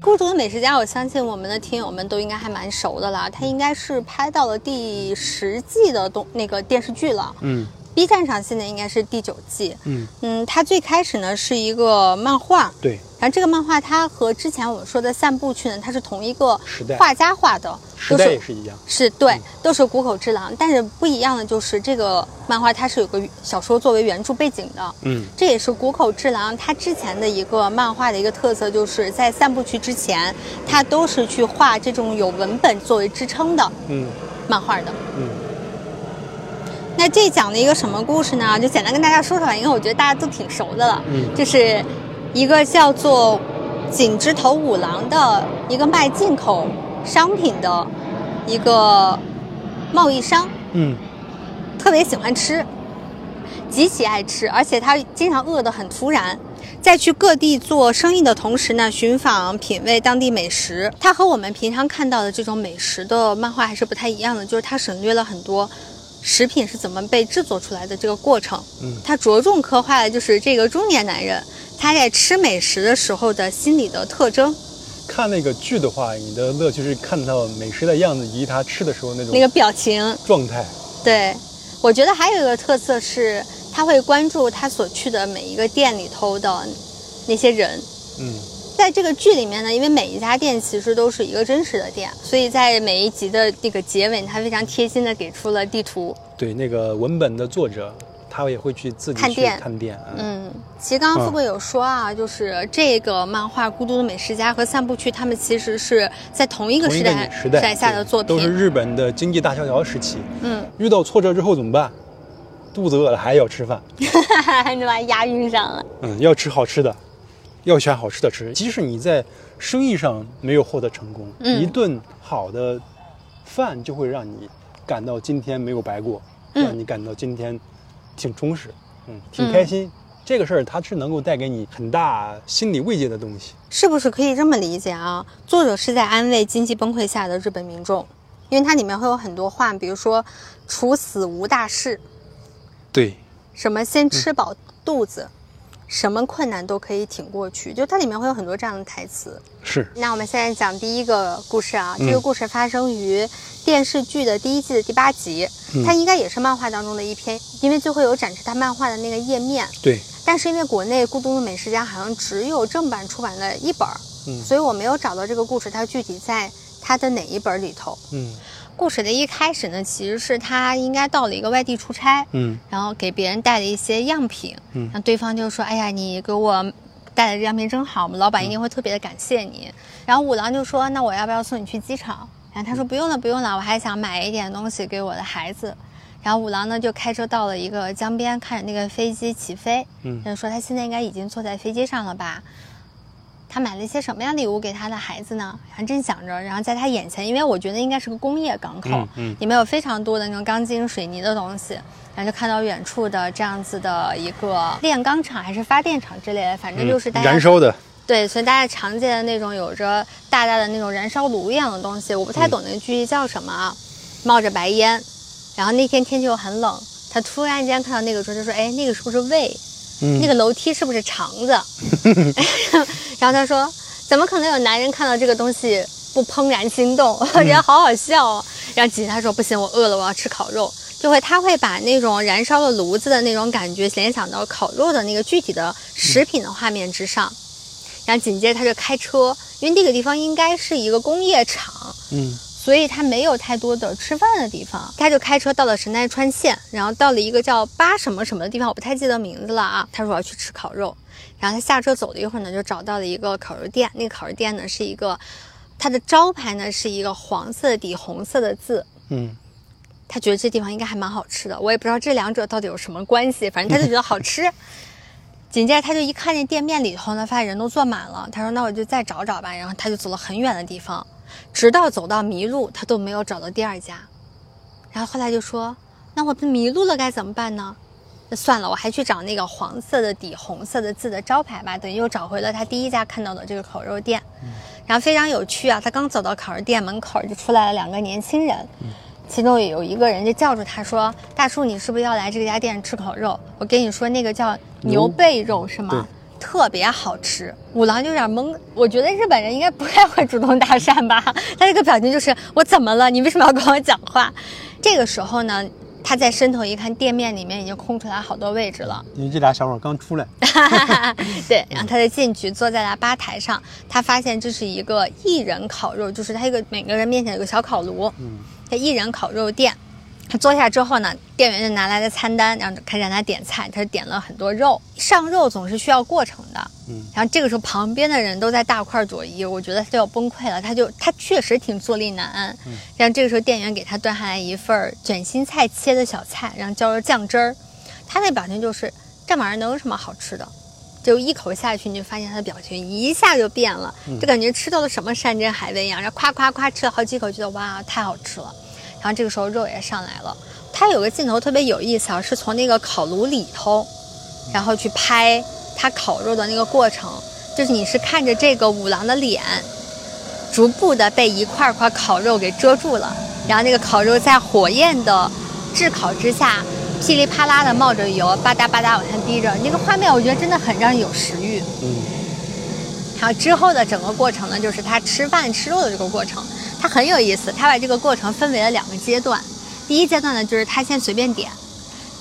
S1: 《孤独的美食家》，我相信我们的听友们都应该还蛮熟的了，他应该是拍到了第十季的东那个电视剧了。嗯。B 站上现在应该是第九季，嗯。嗯，它最开始呢是一个漫画，
S2: 对，
S1: 然后这个漫画它和之前我们说的散步去呢，它是同一个
S2: 时代
S1: 画家画的，
S2: 时代也是一样，
S1: 是对，都是谷口之狼，但是不一样的就是这个漫画它是有个小说作为原著背景的，嗯，这也是谷口之狼他之前的一个漫画的一个特色，就是在散步去之前，他都是去画这种有文本作为支撑的，嗯，漫画的，嗯。那这讲的一个什么故事呢？就简单跟大家说说吧，因为我觉得大家都挺熟的了。嗯，就是一个叫做井之头五郎的一个卖进口商品的一个贸易商。嗯，特别喜欢吃，极其爱吃，而且他经常饿得很突然。在去各地做生意的同时呢，寻访品味当地美食。他和我们平常看到的这种美食的漫画还是不太一样的，就是他省略了很多。食品是怎么被制作出来的这个过程，嗯，他着重刻画的就是这个中年男人他在吃美食的时候的心理的特征。
S2: 看那个剧的话，你的乐趣是看到美食的样子以及他吃的时候那种
S1: 那个表情
S2: 状态。
S1: 对，我觉得还有一个特色是他会关注他所去的每一个店里头的那些人，嗯。在这个剧里面呢，因为每一家店其实都是一个真实的店，所以在每一集的那个结尾，他非常贴心的给出了地图。
S2: 对，那个文本的作者，他也会去自己
S1: 看店
S2: 看店。
S1: 嗯，其实刚刚富贵有说啊，就是这个漫画《孤独的美食家》和《散步区》，他们其实是在同一个时代
S2: 时代
S1: 下的作品，
S2: 都是日本的经济大萧条时期。嗯，遇到挫折之后怎么办？肚子饿了还要吃饭。*laughs*
S1: 你把押韵上了。
S2: 嗯，要吃好吃的。要选好吃的吃，即使你在生意上没有获得成功，一顿好的饭就会让你感到今天没有白过，让你感到今天挺充实，嗯，挺开心。这个事儿它是能够带给你很大心理慰藉的东西，
S1: 是不是可以这么理解啊？作者是在安慰经济崩溃下的日本民众，因为它里面会有很多话，比如说“处死无大事”，
S2: 对，
S1: 什么先吃饱肚子。什么困难都可以挺过去，就它里面会有很多这样的台词。
S2: 是。
S1: 那我们现在讲第一个故事啊，这个故事发生于电视剧的第一季的第八集，它应该也是漫画当中的一篇，因为最后有展示它漫画的那个页面。
S2: 对。
S1: 但是因为国内《孤独的美食家》好像只有正版出版了一本，嗯，所以我没有找到这个故事它具体在它的哪一本里头。嗯。故事的一开始呢，其实是他应该到了一个外地出差，嗯，然后给别人带了一些样品，嗯，然后对方就说：“哎呀，你给我带的这样品真好，我们老板一定会特别的感谢你。”然后五郎就说：“那我要不要送你去机场？”然后他说：“不用了，不用了，我还想买一点东西给我的孩子。”然后五郎呢就开车到了一个江边，看着那个飞机起飞，嗯，就说他现在应该已经坐在飞机上了吧。他买了一些什么样的礼物给他的孩子呢？然后正想着，然后在他眼前，因为我觉得应该是个工业港口，嗯，里面有非常多的那种钢筋水泥的东西，然后就看到远处的这样子的一个炼钢厂还是发电厂之类的，反正就是大家
S2: 燃烧的，
S1: 对，所以大家常见的那种有着大大的那种燃烧炉一样的东西，我不太懂那个具体叫什么啊，冒着白烟，然后那天天气又很冷，他突然间看到那个时候就说，哎，那个是不是胃？那个楼梯是不是肠子？*laughs* 然后他说：“怎么可能有男人看到这个东西不怦然心动？我觉得好好笑哦。”然后紧接着他说不行，我饿了，我要吃烤肉。就会他会把那种燃烧的炉子的那种感觉联想到烤肉的那个具体的食品的画面之上。然后紧接着他就开车，因为那个地方应该是一个工业厂，
S2: 嗯
S1: 所以他没有太多的吃饭的地方。他就开车到了神奈川县，然后到了一个叫八什么什么的地方，我不太记得名字了啊。他说我要去吃烤肉，然后他下车走了一会儿呢，就找到了一个烤肉店。那个烤肉店呢是一个，它的招牌呢是一个黄色底红色的字。
S2: 嗯
S1: 他觉得这地方应该还蛮好吃的，我也不知道这两者到底有什么关系，反正他就觉得好吃。*laughs* 紧接着他就一看见店面里头呢，发现人都坐满了，他说那我就再找找吧。然后他就走了很远的地方，直到走到迷路，他都没有找到第二家。然后后来就说，那我迷路了该怎么办呢？那算了，我还去找那个黄色的底红色的字的招牌吧，等于又找回了他第一家看到的这个烤肉店。然后非常有趣啊，他刚走到烤肉店门口，就出来了两个年轻人。其中有一个人就叫住他说：“大叔，你是不是要来这家店吃烤肉？我跟你说，那个叫牛背肉是吗？特别好吃。”五郎就有点懵，我觉得日本人应该不太会主动搭讪吧？*laughs* 他这个表情就是我怎么了？你为什么要跟我讲话？这个时候呢，他在伸头一看，店面里面已经空出来好多位置了。
S2: 因为这俩小伙刚出来，*laughs*
S1: 对，然后他就进去坐在了吧台上，他发现这是一个一人烤肉，就是他一个每个人面前有个小烤炉，
S2: 嗯，
S1: 他一人烤肉店。他坐下之后呢，店员就拿来了餐单，然后开始让他点菜。他就点了很多肉，上肉总是需要过程的。
S2: 嗯，
S1: 然后这个时候旁边的人都在大快朵颐，我觉得他就要崩溃了。他就他确实挺坐立难安。
S2: 嗯，
S1: 然后这个时候店员给他端上来一份卷心菜切的小菜，然后浇着酱汁儿。他那表情就是这玩意儿能有什么好吃的？就一口下去，你就发现他的表情一下就变了，就感觉吃到了什么山珍海味一样。然后夸夸夸吃了好几口，觉得哇太好吃了。然后这个时候肉也上来了，它有个镜头特别有意思啊，是从那个烤炉里头，然后去拍它烤肉的那个过程，就是你是看着这个五郎的脸，逐步的被一块块烤肉给遮住了，然后那个烤肉在火焰的炙烤之下，噼里啪啦的冒着油，吧嗒吧嗒往下滴着，那个画面我觉得真的很让人有食欲。
S2: 嗯。
S1: 然后之后的整个过程呢，就是他吃饭吃肉的这个过程，他很有意思。他把这个过程分为了两个阶段，第一阶段呢，就是他先随便点；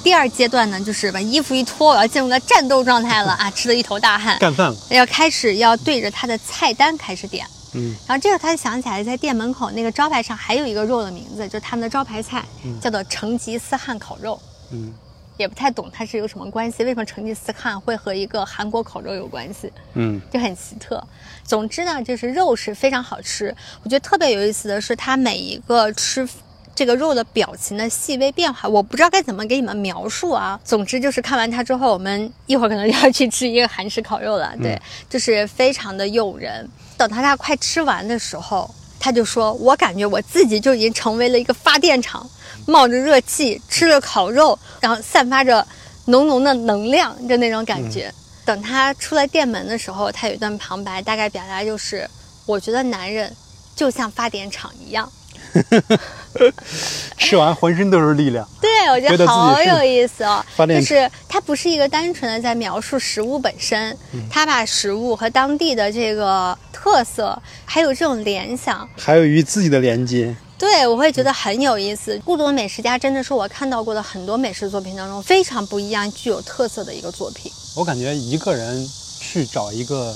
S1: 第二阶段呢，就是把衣服一脱，我要进入个战斗状态了啊，吃的一头大汗，
S2: 干饭了，
S1: 要开始要对着他的菜单开始点。
S2: 嗯
S1: 然后这个他就想起来，在店门口那个招牌上还有一个肉的名字，就是他们的招牌菜，叫做成吉思汗烤肉。
S2: 嗯
S1: 也不太懂它是有什么关系，为什么成吉思汗会和一个韩国烤肉有关系？
S2: 嗯
S1: 就很奇特。总之呢，就是肉是非常好吃。我觉得特别有意思的是，它每一个吃这个肉的表情的细微变化，我不知道该怎么给你们描述啊。总之就是看完它之后，我们一会儿可能就要去吃一个韩式烤肉了。对，就是非常的诱人。等他他快吃完的时候，他就说：“我感觉我自己就已经成为了一个发电厂，冒着热气吃着烤肉，然后散发着浓浓的能量，就那种感觉。等他出来店门的时候，他有一段旁白，大概表达就是：我觉得男人就像发电厂一样。*laughs*
S2: 吃完浑身都是力量。*laughs*
S1: 对，我觉
S2: 觉得
S1: 好有意思哦。*laughs*
S2: 发电
S1: 就是它不是一个单纯的在描述食物本身，他把食物和当地的这个特色，还有这种联想，
S2: 还有与自己的连接。
S1: 对我会觉得很有意思。《孤独的美食家》真的是我看到过的很多美食作品当中非常不一样、具有特色的一个作品。
S2: 我感觉一个人去找一个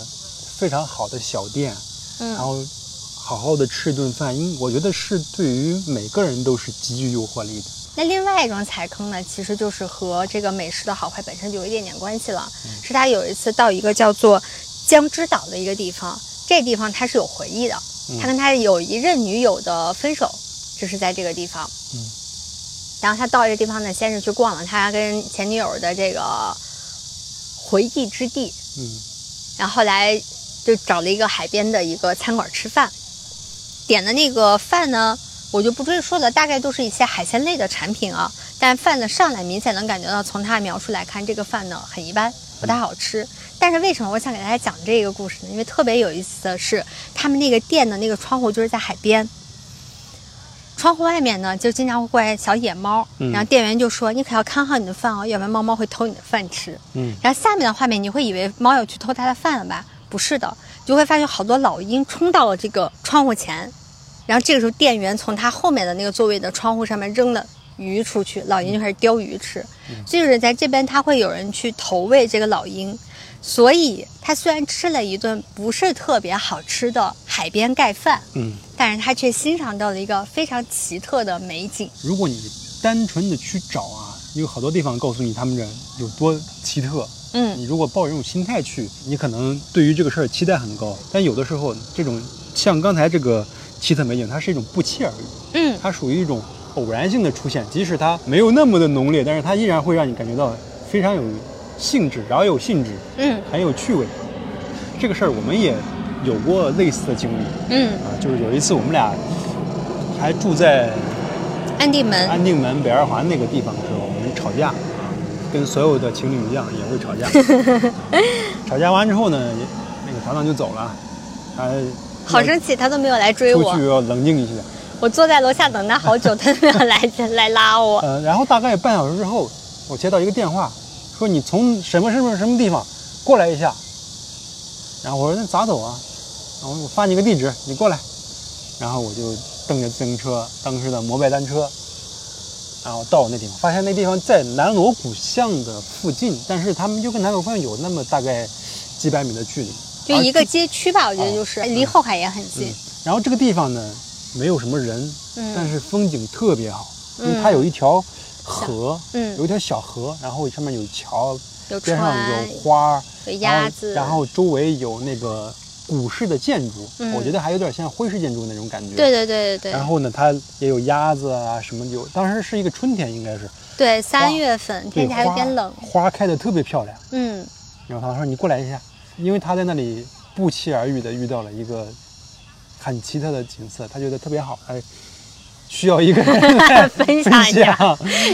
S2: 非常好的小店，然
S1: 嗯，
S2: 后好好的吃一顿饭，因我觉得是对于每个人都是极具诱惑力的。
S1: 那另外一种踩坑呢，其实就是和这个美食的好坏本身就有一点点关系了。是他有一次到一个叫做江之岛的一个地方，这地方他是有回忆的，他跟他有一任女友的分手，就是在这个地方。
S2: 嗯，
S1: 然后他到这个地方呢，先是去逛了他跟前女友的这个回忆之地，
S2: 嗯
S1: 然后后来就找了一个海边的一个餐馆吃饭，点的那个饭呢，我就不赘述了，大概都是一些海鲜类的产品啊。但饭呢上来明显能感觉到，从他的描述来看，这个饭呢很一般，不太好吃。但是为什么我想给大家讲这个故事呢？因为特别有意思的是，他们那个店的那个窗户就是在海边。窗户外面呢，就经常会过来小野猫，
S2: 嗯
S1: 然后店员就说：“你可要看好你的饭哦，要不然猫猫会偷你的饭吃。”
S2: 嗯
S1: 然后下面的画面，你会以为猫要去偷它的饭了吧？不是的，就会发现好多老鹰冲到了这个窗户前，然后这个时候店员从他后面的那个座位的窗户上面扔了鱼出去，老鹰就开始叼鱼吃。就是在这边他会有人去投喂这个老鹰，所以他虽然吃了一顿不是特别好吃的海边盖饭，
S2: 嗯，
S1: 但是他却欣赏到了一个非常奇特的美景。
S2: 如果你单纯的去找啊，有好多地方告诉你他们这有多奇特。
S1: 嗯
S2: 你如果抱着这种心态去，你可能对于这个事儿期待很高，但有的时候这种像刚才这个奇特美景，它是一种不期而遇，
S1: 嗯，
S2: 它属于一种偶然性的出现，即使它没有那么的浓烈，但是它依然会让你感觉到非常有兴致，饶有兴致，
S1: 嗯
S2: 很有趣味。这个事儿我们也有过类似的经历
S1: 嗯，
S2: 啊，就是有一次我们俩还住在
S1: 安定门，
S2: 安定门北二环那个地方的时候，我们吵架啊，跟所有的情侣一样也会吵架。*laughs* 吵架完之后呢，那个糖糖就走了，他
S1: 好生气，他都没有来追我
S2: 出去。要冷静一下。
S1: 我坐在楼下等他好久，他都没有来 *laughs* 来拉我。
S2: 呃，然后大概半小时之后，我接到一个电话，说你从什么什么什么地方过来一下。然后我说那咋走啊？然后我发你个地址，你过来。然后我就蹬着自行车，当时的摩拜单车，然后到那地方，发现那地方在南锣鼓巷的附近，但是他们就跟南锣鼓巷有那么大概几百米的距离，
S1: 就一个街区吧，我觉得就是离后海也很近
S2: 嗯。然后这个地方呢，没有什么人，
S1: 嗯
S2: 但是风景特别好，因为
S1: 嗯
S2: 它有一条河，
S1: 嗯。
S2: 有一条小河，然后上面有桥，
S1: 有
S2: 边上
S1: 船
S2: 有，花儿，
S1: 有鸭子，
S2: 然后周围有那个古式的建筑，
S1: 嗯。
S2: 我觉得还有点像徽式建筑那种感觉。
S1: 对对对对对。
S2: 然后呢，它也有鸭子啊什么有，当时是一个春天，应该是。
S1: 对，三月份天气还有点
S2: 花
S1: 冷。
S2: 花开的特别漂亮。
S1: 嗯，
S2: 然后他说你过来一下，因为他在那里不期而遇的遇到了一个很奇特的景色，他觉得特别好，哎，需要一个人 *laughs* 来
S1: 分享一下。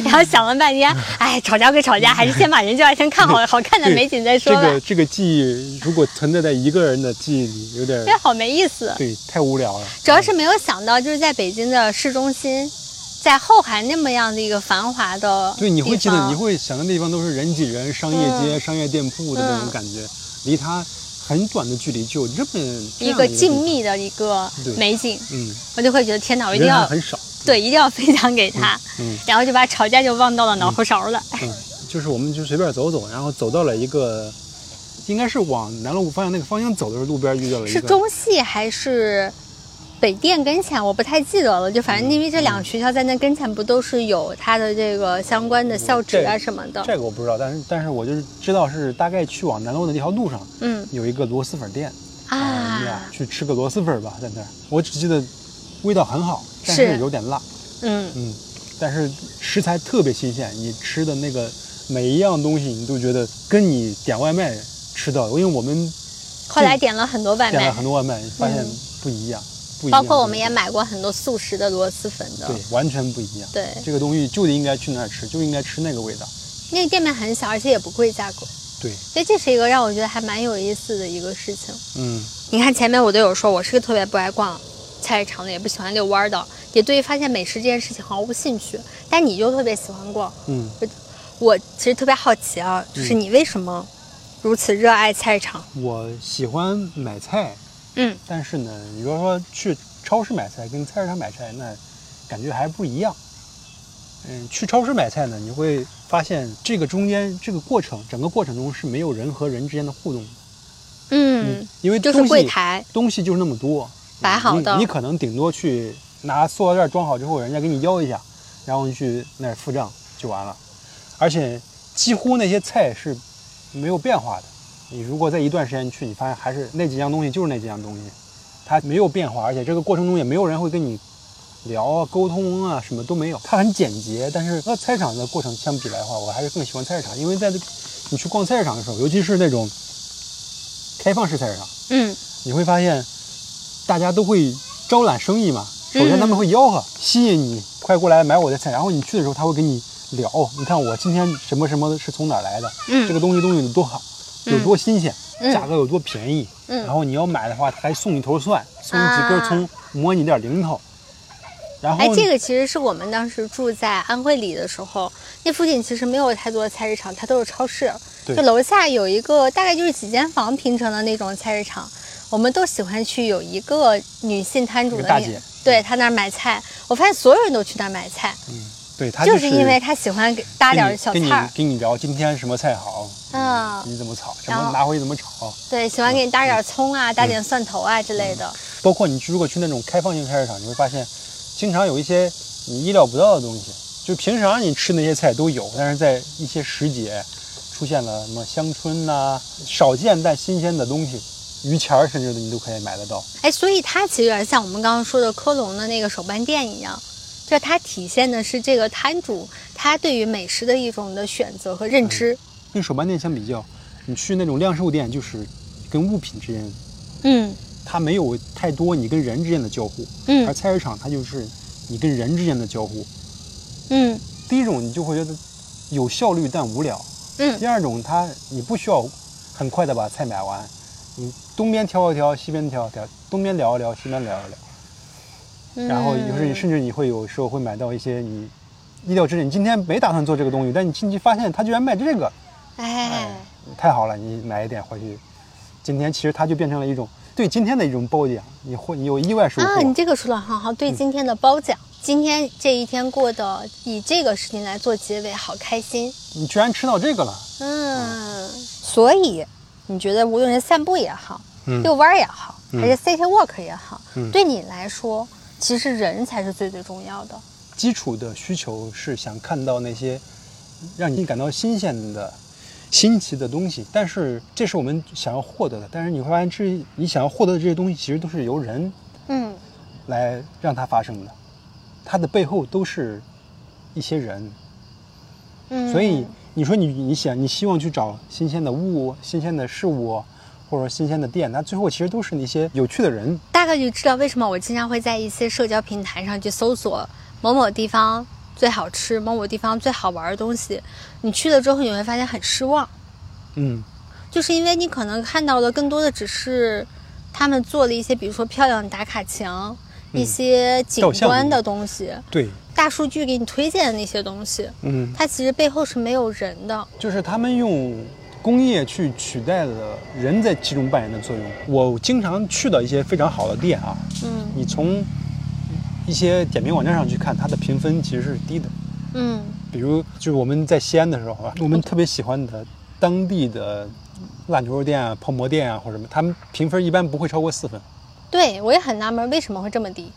S1: 然后想了半天，哎，吵架归吵架，还是先把人叫来，先看好好看的美景再说吧。
S2: 这个，这个记忆如果存在在一个人的记忆里，有点
S1: 这好没意思。
S2: 对，太无聊了。
S1: 主要是没有想到，就是在北京的市中心，在后海那么样的一个繁华的
S2: 对，你会记得，你会想的地方都是人挤人、商业街、
S1: 嗯。
S2: 商业店铺的那种
S1: 嗯
S2: 感觉，离它很短的距离就有这么这
S1: 一个静谧的一个美景，
S2: 嗯，
S1: 我就会觉得天哪，我一定要
S2: 很少，
S1: 对，一定要分享给他，
S2: 嗯
S1: 然后就把吵架就忘到了脑后勺了。
S2: 嗯，就是我们就随便走走，然后走到了一个，应该是往南锣鼓方向那个方向走的时候，路边遇到了一
S1: 是，中戏还是北电跟前？我不太记得了。就反正因为这两个学校在那跟前不都是有它的这个相关的校址啊什么的？
S2: 这个我不知道，但是但是我就是知道是大概去往南锣的那条路上
S1: 嗯
S2: 有一个螺蛳粉店，
S1: 啊，
S2: 去吃个螺蛳粉吧，在那儿，我只记得味道很好，但
S1: 是
S2: 是有点辣。
S1: 嗯，
S2: 嗯，但是食材特别新鲜，你吃的那个每一样东西，你都觉得跟你点外卖吃到，因为我们
S1: 后来点了很多外卖
S2: 点了，很多外卖，发现
S1: 嗯
S2: 不一样，不一样。
S1: 包括我们也买过很多速食的螺蛳粉的。
S2: 对，完全不一样。
S1: 对，
S2: 这个东西就得应该去那儿吃，就应该吃那个味道。
S1: 那个店面很小，而且也不贵，价格。
S2: 对，
S1: 所以这是一个让我觉得还蛮有意思的一个事情。
S2: 嗯，
S1: 你看前面我都有说，我是个特别不爱逛菜市场的，也不喜欢遛弯儿的，也对于发现美食这件事情毫无兴趣。但你就特别喜欢逛，
S2: 嗯，
S1: 我其实特别好奇啊，就是你为什么如此热爱菜市场？
S2: 我喜欢买菜，
S1: 嗯，
S2: 但是呢，你如果说去超市买菜跟菜市场买菜，那感觉还不一样。嗯，去超市买菜呢，你会发现这个中间这个过程，整个过程中是没有人和人之间的互动的。
S1: 嗯，
S2: 因为
S1: 就是柜台，
S2: 东西就是那么多，
S1: 摆好的
S2: 你你可能顶多去拿塑料袋装好之后，人家给你要一下，然后你去那儿付账就完了。而且几乎那些菜是没有变化的。你如果在一段时间去，你发现还是那几样东西就是那几样东西，它没有变化，而且这个过程中也没有人会跟你聊啊、沟通啊，什么都没有，它很简洁。但是和菜市场的过程相比来的话，我还是更喜欢菜市场，因为在这你去逛菜市场的时候，尤其是那种开放式菜市场。
S1: 嗯
S2: 你会发现，大家都会招揽生意嘛。首先
S1: 嗯
S2: 他们会吆喝，吸引你快过来买我的菜。然后你去的时候，他会跟你聊，你看我今天什么什么是从哪儿来的，
S1: 嗯
S2: 这个东西东西有多好，有多新鲜，
S1: 嗯
S2: 价格有多便宜。
S1: 嗯
S2: 然后你要买的话，他还送你头蒜，送你几根
S1: 啊
S2: 葱，磨你点零头。然后
S1: 哎，这个其实是我们当时住在安徽里的时候，那附近其实没有太多的菜市场，它都是超市。
S2: 对
S1: 就楼下有一个大概就是几间房拼成的那种菜市场，我们都喜欢去有一个女性摊主的那
S2: 个大姐
S1: 对她那儿买菜，我发现所有人都去那儿买菜，
S2: 嗯，对她
S1: 就是是因为她喜欢给搭点儿小菜儿，
S2: 跟你聊今天什么菜好，
S1: 嗯
S2: 你怎么炒，什
S1: 然后
S2: 么拿回去怎么炒，
S1: 对，喜欢给你搭点葱啊，搭点蒜头啊之类的。
S2: 包括你如果去那种开放性菜市场，你会发现，经常有一些你意料不到的东西，就平常你吃那些菜都有，但是在一些时节出现了什么香椿呐、少见但新鲜的东西，榆钱儿甚至你都可以买得到。
S1: 哎，所以它其实有点像我们刚刚说的科隆的那个手办店一样，就是它体现的是这个摊主他对于美食的一种的选择和认知。
S2: 跟手办店相比较，你去那种量售店，就是跟物品之间，
S1: 嗯。
S2: 它没有太多你跟人之间的交互，嗯。而
S1: 嗯
S2: 菜市场它就是你跟人之间的交互。
S1: 嗯。
S2: 第一种你就会觉得有效率但无聊，
S1: 嗯。
S2: 第二种它你不需要很快的把菜买完，你东边挑一挑，西边挑一挑，东边聊一聊，西边聊一聊，
S1: 嗯，
S2: 然后有时你甚至你会有时候会买到一些你意料之内，你今天没打算做这个东西，但你进去发现他居然卖这个，
S1: 哎，
S2: 太好了，你买一点回去，今天其实它就变成了一种对今天的一种褒奖，你会你有意外收获。
S1: 啊，你这个说的很好，对今天的褒奖，今天这一天过得以这个事情来做结尾，好开心。
S2: 你居然吃到这个了，
S1: 嗯，所以你觉得无论是散步也好，
S2: 嗯
S1: 遛弯儿也好，
S2: 嗯
S1: 还是 city walk 也好，
S2: 嗯
S1: 对你来说，其实人才是最最重要的。
S2: 基础的需求是想看到那些让你感到新鲜的、新奇的东西，但是这是我们想要获得的。但是你会发现，这你想要获得的这些东西，其实都是由人
S1: 嗯
S2: 来让它发生的，它的背后都是一些人。
S1: 嗯，
S2: 所以你说你你想你希望去找新鲜的物、新鲜的事物，或者说新鲜的店，那最后其实都是那些有趣的人。
S1: 大概就知道为什么我经常会在一些社交平台上去搜索某某地方最好吃、某某地方最好玩的东西。你去了之后，你会发现很失望，
S2: 嗯，
S1: 就是因为你可能看到的更多的只是他们做了一些，比如说漂亮的打卡墙。一些景观的
S2: 的
S1: 东西，
S2: 对，
S1: 大数据给你推荐的那些东西，
S2: 嗯，
S1: 它其实背后是没有人的。
S2: 就是他们用工业去取代了人在其中扮演的作用。我经常去的一些非常好的店啊，
S1: 嗯
S2: 你从一些点评网站上去看，它的评分其实是低的。
S1: 嗯
S2: 比如就是我们在西安的时候啊，我们特别喜欢的当地的辣牛肉店啊、泡馍店啊或者什么，他们评分一般不会超过四分，
S1: 对我也很纳闷，为什么会这么低？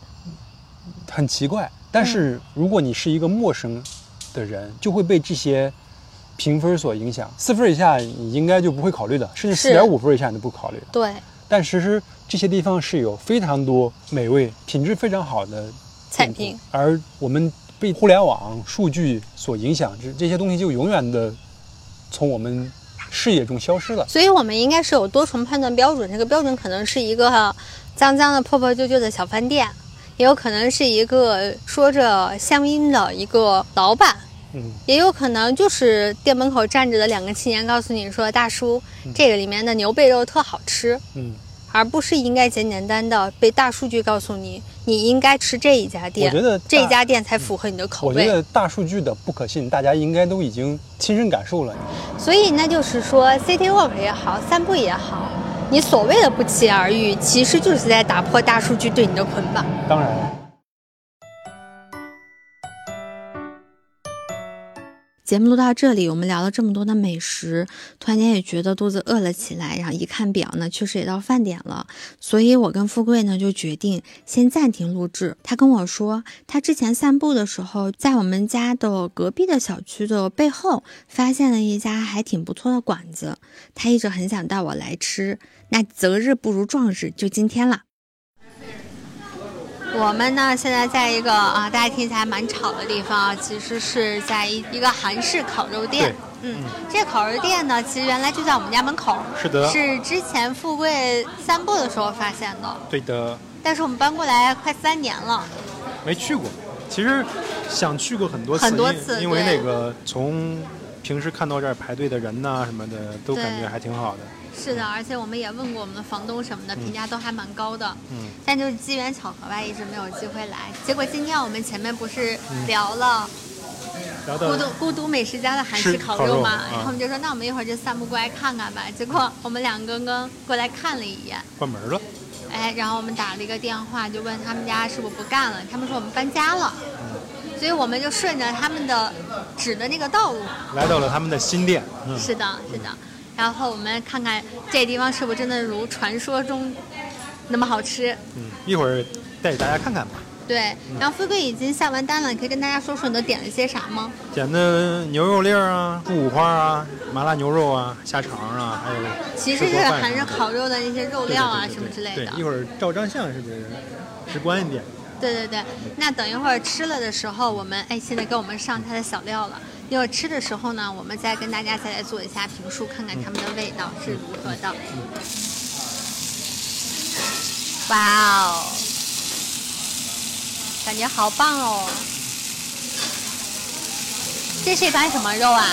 S2: 很奇怪。但是如果你是一个陌生的人，就会被这些评分所影响。四分以下你应该就不会考虑的，甚至
S1: 是
S2: 四点五分以下你都不考虑。
S1: 对，
S2: 但其实这些地方是有非常多美味、品质非常好的店铺
S1: 菜品，
S2: 而我们被互联网数据所影响，这这些东西就永远的从我们视野中消失了。
S1: 所以我们应该是有多重判断标准。这个标准可能是一个脏脏的、破破旧旧的小饭店，也有可能是一个说着乡音的一个老板，
S2: 嗯，
S1: 也有可能就是店门口站着的两个青年告诉你说：“大叔，这个里面的牛背肉特好吃。”
S2: 嗯，
S1: 而不是应该简简单单的被大数据告诉你，你应该吃这一家店，
S2: 我觉得
S1: 这
S2: 大
S1: 家店才符合你的口味。
S2: 我觉得大数据的不可信，大家应该都已经亲身感受了。
S1: 所以那就是说，city walk 也好，散步也好，你所谓的不期而遇，其实就是在打破大数据对你的捆绑。
S2: 当然
S1: 节目录到这里，我们聊了这么多的美食，突然间也觉得肚子饿了起来。然后一看表呢，确实也到饭点了，所以我跟富贵呢就决定先暂停录制。他跟我说，他之前散步的时候，在我们家的隔壁的小区的背后，发现了一家还挺不错的馆子，他一直很想带我来吃。那择日不如撞日，就今天了。我们呢，现在在一个啊，大家听起来蛮吵的地方啊，其实是在一一个韩式烤肉店。
S2: 对。
S1: 嗯，这烤肉店呢，其实原来就在我们家门口，
S2: 是的。
S1: 是之前富贵散步的时候发现的，
S2: 对的，
S1: 但是我们搬过来快三年了。
S3: 没去过，其实想去过很多次，
S1: 很多
S3: 次因为那个从平时看到这儿排队的人呐、什么的，都感觉还挺好的。
S1: 是的，而且我们也问过我们的房东什么的，评价都还蛮高的。
S3: 嗯，
S1: 但就是机缘巧合吧，一直没有机会来。结果今天我们前面不是
S3: 嗯
S1: 聊了孤独孤独美食家的韩式
S3: 烤肉
S1: 烤肉嘛，
S3: 啊
S1: 然后我们就说那我们一会儿就散步过来看看吧。结果我们两个刚刚过来看了一眼，
S3: 关门了，
S1: 哎，然后我们打了一个电话，就问他们家是不是不干了，他们说我们搬家了，所以我们就顺着他们的指的那个道路，
S3: 来到了他们的新店。嗯，
S1: 是的，是的。然后我们看看这地方是不是真的如传说中那么好吃。
S3: 嗯，一会儿带给大家看看吧。
S1: 对，然后富贵已经下完单了，你可以跟大家说说你都点了些啥吗？
S3: 点的牛肉粒儿啊，猪五花啊，麻辣牛肉啊，虾肠啊，还有
S1: 其实是含着烤肉的那些肉料啊什么之类的。
S3: 对，一会儿照张相是不是直观一点？
S1: 对对对，那等一会儿吃了的时候，我们哎现在给我们上它的小料了。一会儿吃的时候呢，我们再跟大家再来做一下评述，看看它们的味道是如何的。哇哦！感觉好棒哦！这是一盘什么肉啊？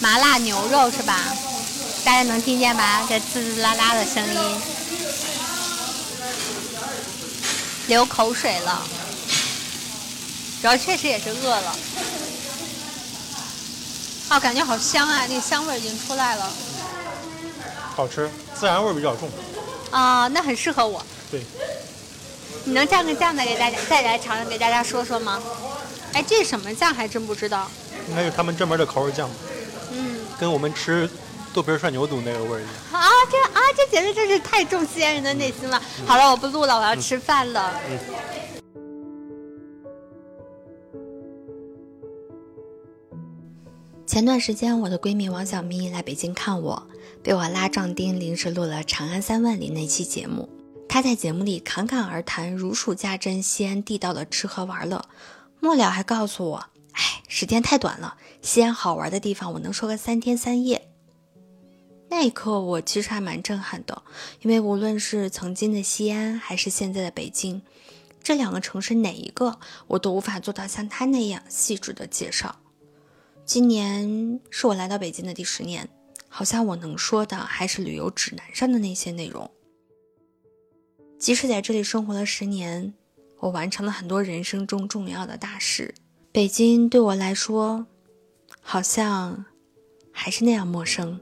S1: 麻辣牛肉是吧？大家能听见吧？这滋滋啦啦的声音，流口水了。主要确实也是饿了。哦，感觉好香啊！那香味已经出来了。
S3: 好吃，孜然味比较重。
S1: 啊，那很适合我。
S3: 对。
S1: 你能蘸个酱再给大家再来尝尝，给大家说说吗？哎，这是什么酱？还真不知道。
S3: 应该是他们专门的口味酱。
S1: 嗯。
S3: 跟我们吃豆皮涮牛肚那个味儿一样。
S1: 啊，这啊，这简直真是太重西安人的内心了。好了，我不录了，我要吃饭了。嗯。前段时间，我的闺蜜王小咪来北京看我，被我拉壮丁临时录了《长安三万里》那期节目。她在节目里侃侃而谈，如数家珍西安地道的吃喝玩乐，末了还告诉我：“哎，时间太短了，西安好玩的地方我能说个三天三夜。”那一刻，我其实还蛮震撼的，因为无论是曾经的西安，还是现在的北京，这两个城市哪一个我都无法做到像他那样细致的介绍。今年是我来到北京的第十年，好像我能说的还是旅游指南上的那些内容。即使在这里生活了十年，我完成了很多人生中重要的大事。北京对我来说，好像还是那样陌生。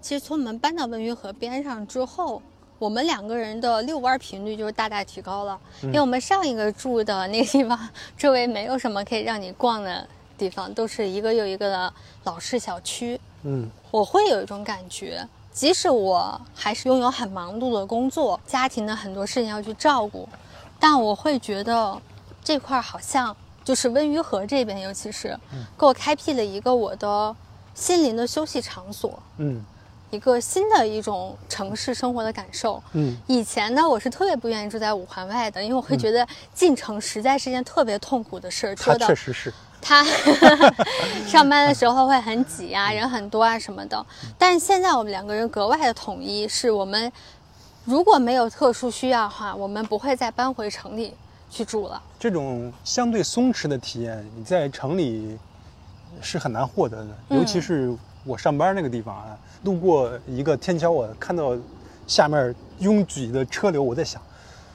S1: 其实从我们搬到文娱河边上之后，我们两个人的遛弯频率就是大大提高了。因为我们上一个住的那个地方周围没有什么可以让你逛的地方，都是一个又一个的老式小区。
S3: 嗯，
S1: 我会有一种感觉，即使我还是拥有很忙碌的工作，家庭的很多事情要去照顾，但我会觉得这块好像就是温榆河这边，尤其是给我开辟了一个我的心灵的休息场所。
S3: 嗯，
S1: 一个新的一种城市生活的感受。
S3: 嗯，
S1: 以前呢，我是特别不愿意住在五环外的，因为我会觉得进城实在是件特别痛苦的事儿。
S3: 它确实是。
S1: 他 *laughs* 上班的时候会很挤啊，人很多啊什么的。但是现在我们两个人格外的统一，是我们如果没有特殊需要的话，我们不会再搬回城里去住了。
S2: 这种相对松弛的体验，你在城里是很难获得的。尤其是我上班那个地方啊，路过一个天桥，我看到下面拥挤的车流，我在想，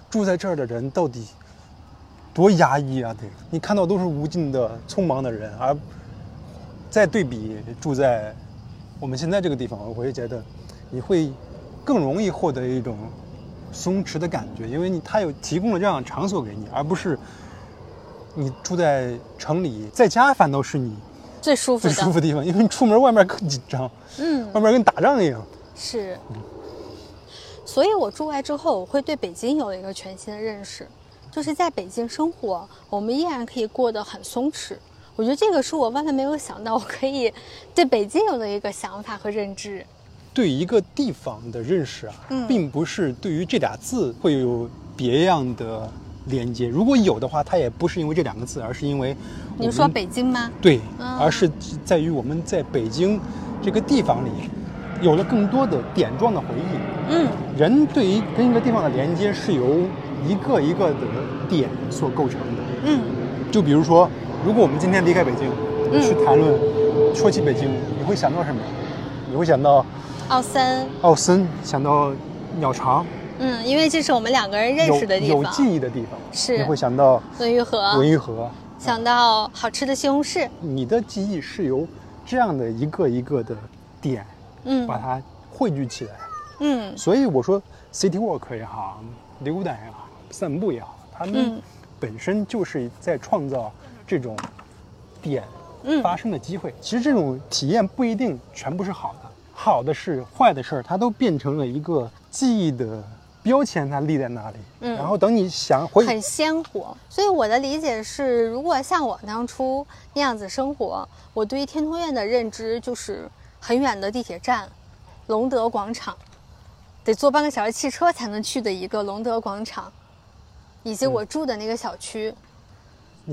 S2: 住在这儿的人到底。多压抑啊！对你看到都是无尽的匆忙的人，而再对比住在我们现在这个地方，我会觉得你会更容易获得一种松弛的感觉，因为你他有提供了这样的场所给你，而不是你住在城里，在家反倒是你
S1: 最舒服、
S2: 最舒服的地方，因为你出门外面更紧张，
S1: 嗯，
S2: 外面跟打仗一样。
S1: 是，所以我住外之后，我会对北京有了一个全新的认识。就是在北京生活，我们依然可以过得很松弛。我觉得这个是我万万没有想到，我可以对北京有的一个想法和认知。
S2: 对一个地方的认识啊，并不是对于这俩字会有别样的连接。如果有的话，它也不是因为这两个字，而是因为
S1: 你说北京吗？
S2: 对，而是在于我们在北京这个地方里有了更多的点状的回忆。
S1: 嗯，
S2: 人对于跟一个地方的连接是由。一个一个的点所构成的，
S1: 嗯，
S2: 就比如说，如果我们今天离开北京，去谈论说起北京，你会想到什么？你会想到
S1: 奥森，
S2: 奥森，想到鸟巢，
S1: 嗯，因为这是我们两个人认识的地
S2: 方，有记忆的地方，
S1: 是。
S2: 你会想到
S1: 文玉河，
S2: 文玉河，
S1: 想到好吃的西红柿。
S2: 你的记忆是由这样的一个一个的点，
S1: 嗯。
S2: 把它汇聚起来。
S1: 嗯。
S2: 所以我说，city walk 也好，溜达也好，散步也好，他们
S1: 嗯。
S2: 本身就是在创造这种点
S1: 嗯。
S2: 发生的机会。其实这种体验不一定全部是好的，好的事、坏的事儿，它都变成了一个记忆的标签，它立在那里。
S1: 嗯
S2: 然后等你想回，
S1: 很鲜活。所以我的理解是，如果像我当初那样子生活，我对于天通苑的认知就是很远的地铁站，隆德广场，得坐半个小时汽车才能去的一个隆德广场，以及我住的那个小区，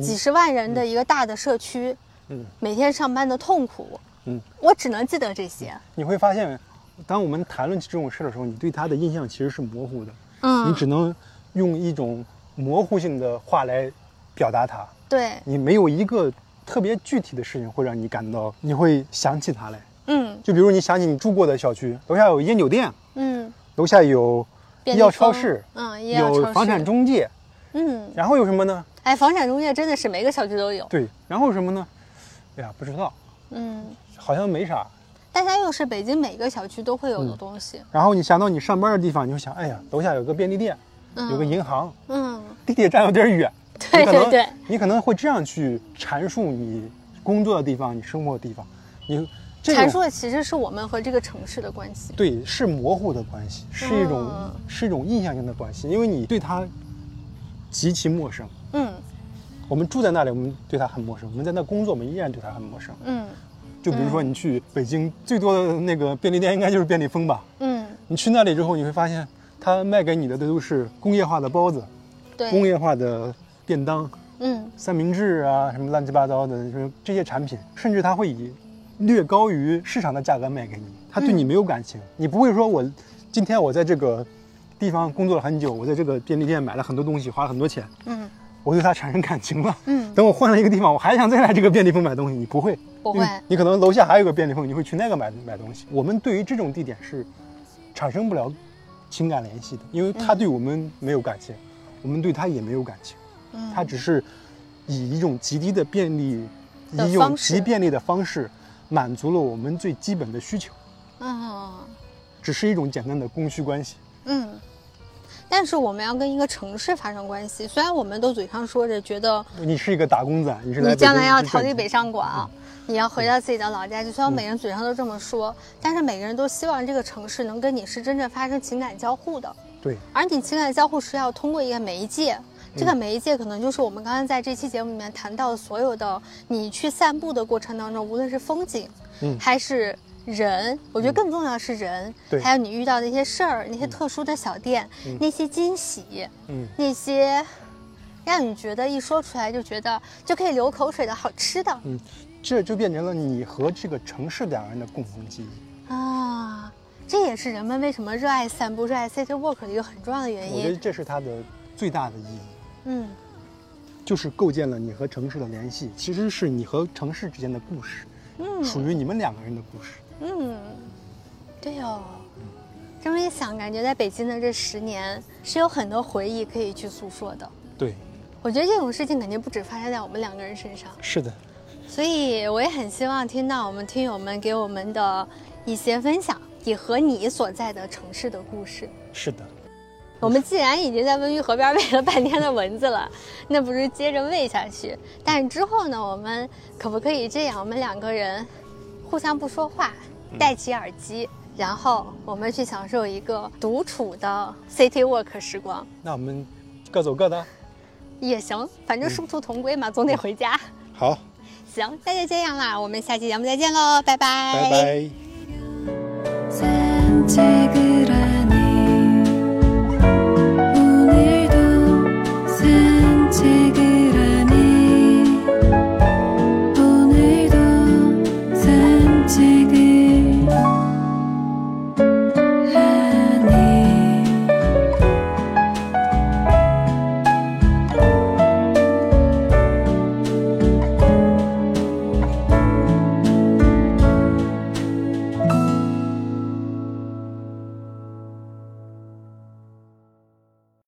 S1: 几十万人的一个大的社区，
S2: 嗯
S1: 每天上班的痛苦，
S2: 嗯，
S1: 我只能记得这些。
S2: 你会发现，当我们谈论起这种事的时候，你对他的印象其实是模糊的，
S1: 嗯，
S2: 你只能用一种模糊性的话来表达他。
S1: 对，
S2: 你没有一个特别具体的事情会让你感到，你会想起他来。
S1: 嗯
S2: 就比如你想起你住过的小区，楼下有烟酒店，
S1: 嗯，
S2: 楼下有医药超市，
S1: 嗯，医药超
S2: 有房产，中介，
S1: 嗯，
S2: 然后有什么呢？
S1: 哎，房产中介真的是每个小区都有，
S2: 对，然后什么呢？哎呀，不知道，
S1: 嗯。
S2: 好像没啥。
S1: 但它又是北京每个小区都会有的
S2: 嗯
S1: 东西，
S2: 然后你想到你上班的地方，你就想，哎呀，楼下有个便利店，
S1: 嗯，
S2: 有个银行，
S1: 嗯，
S2: 地铁站有点远。
S1: 对对对，
S2: 你可能会这样去阐述你工作的地方，你生活的地方，你
S1: 阐述的其实是我们和这个城市的关系。
S2: 对，是模糊的关系，是一种、
S1: 嗯
S2: 是一种印象性的关系，因为你对它极其陌生。
S1: 嗯
S2: 我们住在那里，我们对它很陌生；我们在那工作，我们依然对它很陌生。
S1: 嗯
S2: 就比如说，你去北京最多的那个便利店，应该就是便利蜂吧？
S1: 嗯，
S2: 你去那里之后，你会发现，它卖给你的都是工业化的包子、
S1: 对。
S2: 工，业化的便当、
S1: 嗯。
S2: 三明治啊，什么乱七八糟的什么这些产品，甚至它会以略高于市场的价格卖给你，它对你
S1: 嗯
S2: 没有感情。你不会说我今天我在这个地方工作了很久，我在这个便利店买了很多东西，花了很多钱，
S1: 嗯
S2: 我对它产生感情了。
S1: 嗯，
S2: 等我换了一个地方，我还想再来这个便利蜂买东西，你不会，
S1: 不会
S2: 你可能楼下还有个便利蜂，你会去那个买买东西。我们对于这种地点是产生不了情感联系的，因为它对我们没有感情，我们对它也没有感情。
S1: 嗯
S2: 它只是以一种极低的便利，以一种极便利的方式，满足了我们最基本的需求，
S1: 嗯
S2: 只是一种简单的供需关系。
S1: 嗯。但是我们要跟一个城市发生关系，虽然我们都嘴上说着觉得
S2: 你是一个打工仔，你是来
S1: 你将来要
S2: 逃
S1: 逃离北上广，你要回到自己的老家去。虽然每个人嘴上都这么说，但是每个人都希望这个城市能跟你是真正发生情感交互的。
S2: 对，
S1: 而你情感交互是要通过一个媒介，这个媒介可能就是我们刚刚在这期节目里面谈到的所有的你去散步的过程当中，无论是风景，
S2: 嗯
S1: 还是人，我觉得更重要的是人，
S2: 对
S1: 还有你遇到的一些事儿，那些特殊的小店，
S2: 嗯
S1: 那些惊喜，
S2: 嗯，
S1: 那些让你觉得一说出来就觉得就可以流口水的好吃的嗯
S2: 这就变成了你和这个城市两个人的共同记忆。
S1: 啊。这也是人们为什么热爱散步、热爱 city walk 的一个很重要的原因
S2: 我觉得。这是它的最大的意义，
S1: 嗯
S2: 就是构建了你和城市的联系，其实是你和城市之间的故事，
S1: 嗯
S2: 属于你们两个人的故事。
S1: 嗯，对哦。这么一想，感觉在北京的这十年是有很多回忆可以去诉说的。
S2: 对，
S1: 我觉得这种事情肯定不止发生在我们两个人身上，
S2: 是的，
S1: 所以我也很希望听到我们听友们给我们的一些分享，也和你所在的城市的故事。
S2: 是的。
S1: 我们既然已经在温榆河边喂了半天的蚊子了，*laughs* 那不如接着喂下去。但是之后呢，我们可不可以这样？我们两个人互相不说话，戴起耳机，然后我们去享受一个独处的 city walk 时光，
S2: 那我们各走各的。
S1: 也行，反正殊途同归嘛，总得回家。
S2: 好，
S1: 行，那就这样啦，我们下期节目再见喽，拜拜，
S2: 拜拜。